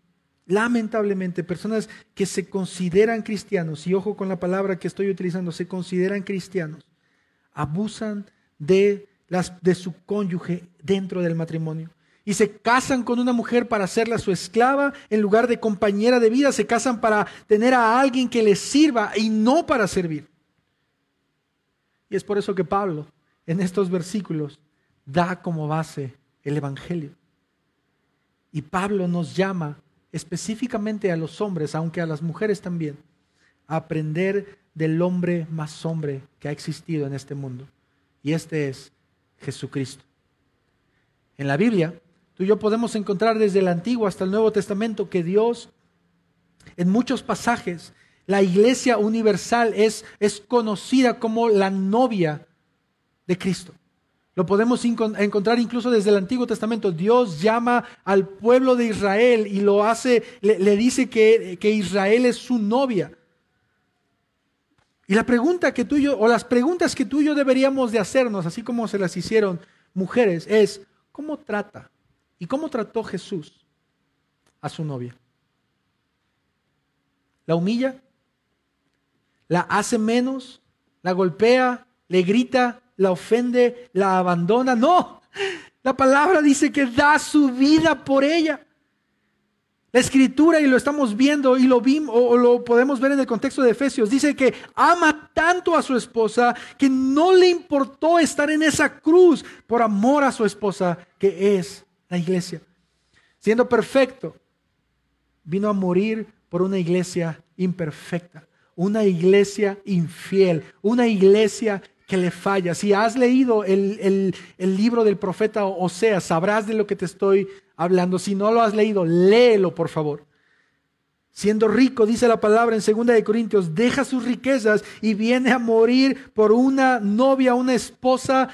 lamentablemente, personas que se consideran cristianos, y ojo con la palabra que estoy utilizando, se consideran cristianos, abusan de, las, de su cónyuge dentro del matrimonio. Y se casan con una mujer para hacerla su esclava en lugar de compañera de vida. Se casan para tener a alguien que les sirva y no para servir. Y es por eso que Pablo en estos versículos da como base el Evangelio. Y Pablo nos llama específicamente a los hombres, aunque a las mujeres también, a aprender del hombre más hombre que ha existido en este mundo. Y este es Jesucristo. En la Biblia, tú y yo podemos encontrar desde el Antiguo hasta el Nuevo Testamento que Dios, en muchos pasajes, la iglesia universal es, es conocida como la novia de Cristo. Lo podemos encontrar incluso desde el Antiguo Testamento. Dios llama al pueblo de Israel y lo hace, le, dice que, que, Israel es su novia. Y la pregunta que tú y yo, o las preguntas que tú y yo deberíamos de hacernos, así como se las hicieron mujeres, es, ¿cómo trata? ¿Y cómo trató Jesús a su novia? ¿La humilla? ¿La hace menos? ¿La golpea? ¿Le grita? La ofende, la abandona. No, la palabra dice que da su vida por ella. La escritura, y lo estamos viendo y lo vimos, o lo podemos ver en el contexto de Efesios, dice que ama tanto a su esposa que no le importó estar en esa cruz por amor a su esposa, que es la iglesia. Siendo perfecto, vino a morir por una iglesia imperfecta, una iglesia infiel, una iglesia que le falla. Si has leído el, libro del profeta Oseas, sabrás de lo que te estoy hablando. Si no lo has leído, léelo, por favor. Siendo rico, dice la palabra en 2 de Corintios, deja sus riquezas y viene a morir por una novia, una esposa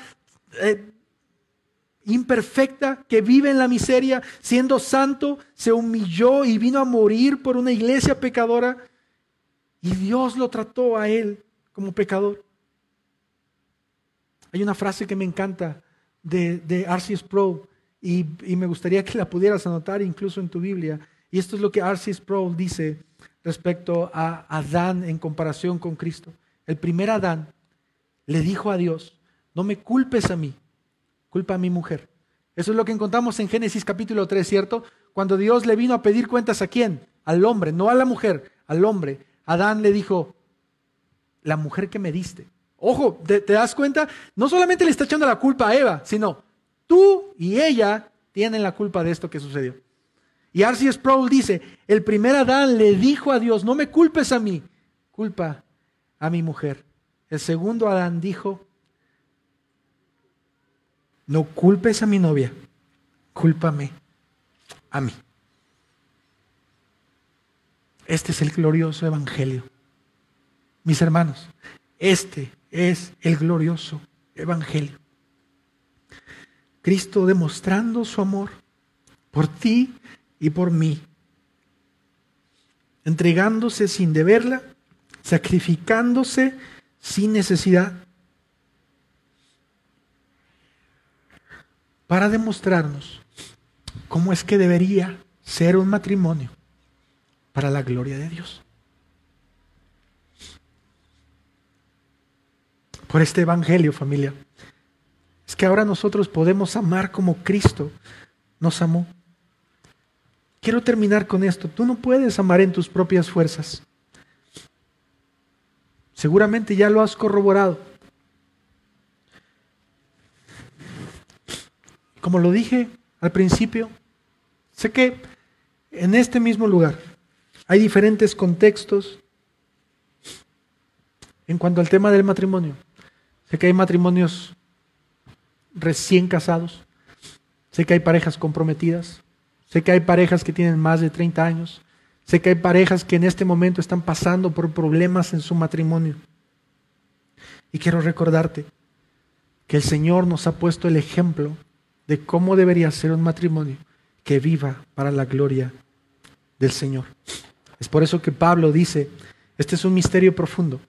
eh, imperfecta que vive en la miseria, siendo santo, se humilló y vino a morir por una iglesia pecadora. Y Dios lo trató a él como pecador. Hay una frase que me encanta de, de R.C. Sproul y, me gustaría que la pudieras anotar incluso en tu Biblia. Y esto es lo que R.C. Sproul dice respecto a Adán en comparación con Cristo. El primer Adán le dijo a Dios, no me culpes a mí, culpa a mi mujer. Eso es lo que encontramos en Génesis capítulo 3, ¿cierto? Cuando Dios le vino a pedir cuentas a quién? Al hombre, no a la mujer, al hombre. Adán le dijo, la mujer que me diste. Ojo, ¿te, das cuenta? No solamente le está echando la culpa a Eva, sino tú y ella tienen la culpa de esto que sucedió. Y Arceus Sproul dice, el primer Adán le dijo a Dios, no me culpes a mí, culpa a mi mujer. El segundo Adán dijo, no culpes a mi novia, cúlpame a mí. Este es el glorioso evangelio. Mis hermanos, este es el glorioso Evangelio. Cristo demostrando su amor por ti y por mí, entregándose sin deberla, sacrificándose sin necesidad, para demostrarnos cómo es que debería ser un matrimonio para la gloria de Dios. Por este Evangelio, familia. Es que ahora nosotros podemos amar como Cristo nos amó. Quiero terminar con esto. Tú no puedes amar en tus propias fuerzas. Seguramente ya lo has corroborado. Como lo dije al principio, sé que en este mismo lugar hay diferentes contextos en cuanto al tema del matrimonio. Sé que hay matrimonios recién casados. Sé que hay parejas comprometidas. Sé que hay parejas que tienen más de 30 años. Sé que hay parejas que en este momento están pasando por problemas en su matrimonio. Y quiero recordarte que el Señor nos ha puesto el ejemplo de cómo debería ser un matrimonio que viva para la gloria del Señor. Es por eso que Pablo dice, este es un misterio profundo.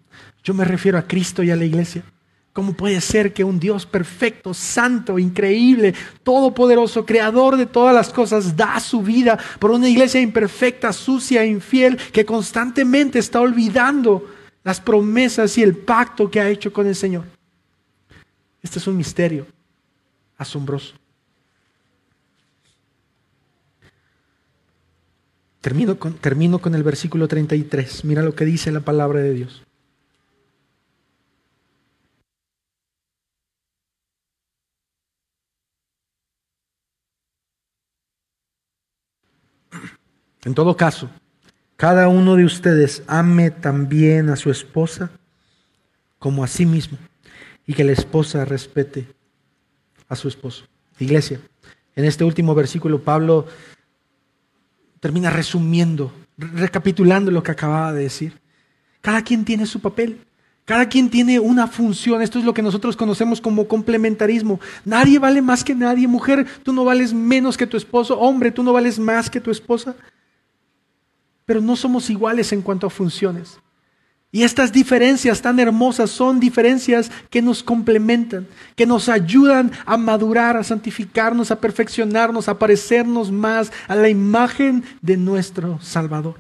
Yo me refiero a Cristo y a la iglesia ¿Cómo puede ser que un Dios perfecto, santo, increíble, todopoderoso, creador de todas las cosas, da su vida por una iglesia imperfecta, sucia, infiel, que constantemente está olvidando las promesas y el pacto que ha hecho con el Señor? Este es un misterio asombroso. Termino con, termino con el versículo 33. Mira lo que dice la palabra de Dios. En todo caso, cada uno de ustedes ame también a su esposa como a sí mismo y que la esposa respete a su esposo. Iglesia, en este último versículo Pablo termina resumiendo, recapitulando lo que acababa de decir. Cada quien tiene su papel. Cada quien tiene una función. Esto es lo que nosotros conocemos como complementarismo. Nadie vale más que nadie. Mujer, tú no vales menos que tu esposo. Hombre, tú no vales más que tu esposa. Pero no somos iguales en cuanto a funciones. Y estas diferencias tan hermosas son diferencias que nos complementan, que nos ayudan a madurar, a santificarnos, a perfeccionarnos, a parecernos más a la imagen de nuestro Salvador.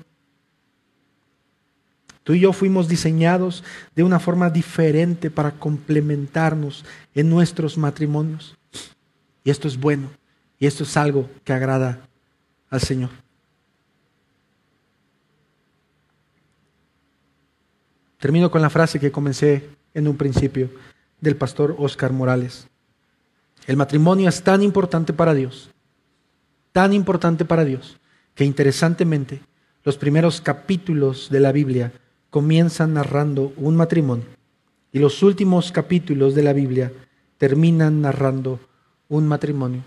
Tú y yo fuimos diseñados de una forma diferente para complementarnos en nuestros matrimonios. Y esto es bueno, y esto es algo que agrada al Señor. Termino con la frase que comencé en un principio del pastor Oscar Morales. El matrimonio es tan importante para Dios, tan importante para Dios, que interesantemente los primeros capítulos de la Biblia comienzan narrando un matrimonio y los últimos capítulos de la Biblia terminan narrando un matrimonio,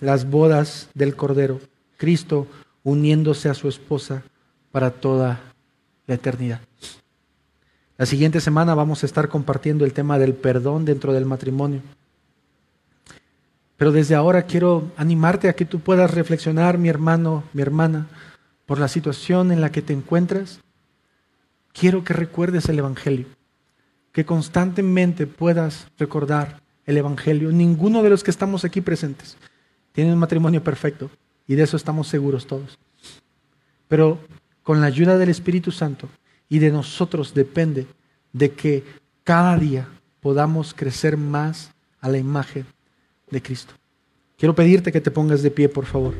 las bodas del Cordero, Cristo uniéndose a su esposa para toda la eternidad. La siguiente semana vamos a estar compartiendo el tema del perdón dentro del matrimonio. Pero desde ahora quiero animarte a que tú puedas reflexionar, mi hermano, mi hermana, por la situación en la que te encuentras. Quiero que recuerdes el Evangelio, que constantemente puedas recordar el Evangelio. Ninguno de los que estamos aquí presentes tiene un matrimonio perfecto y de eso estamos seguros todos. Pero con la ayuda del Espíritu Santo, y de nosotros depende de que cada día podamos crecer más a la imagen de Cristo. Quiero pedirte que te pongas de pie, por favor.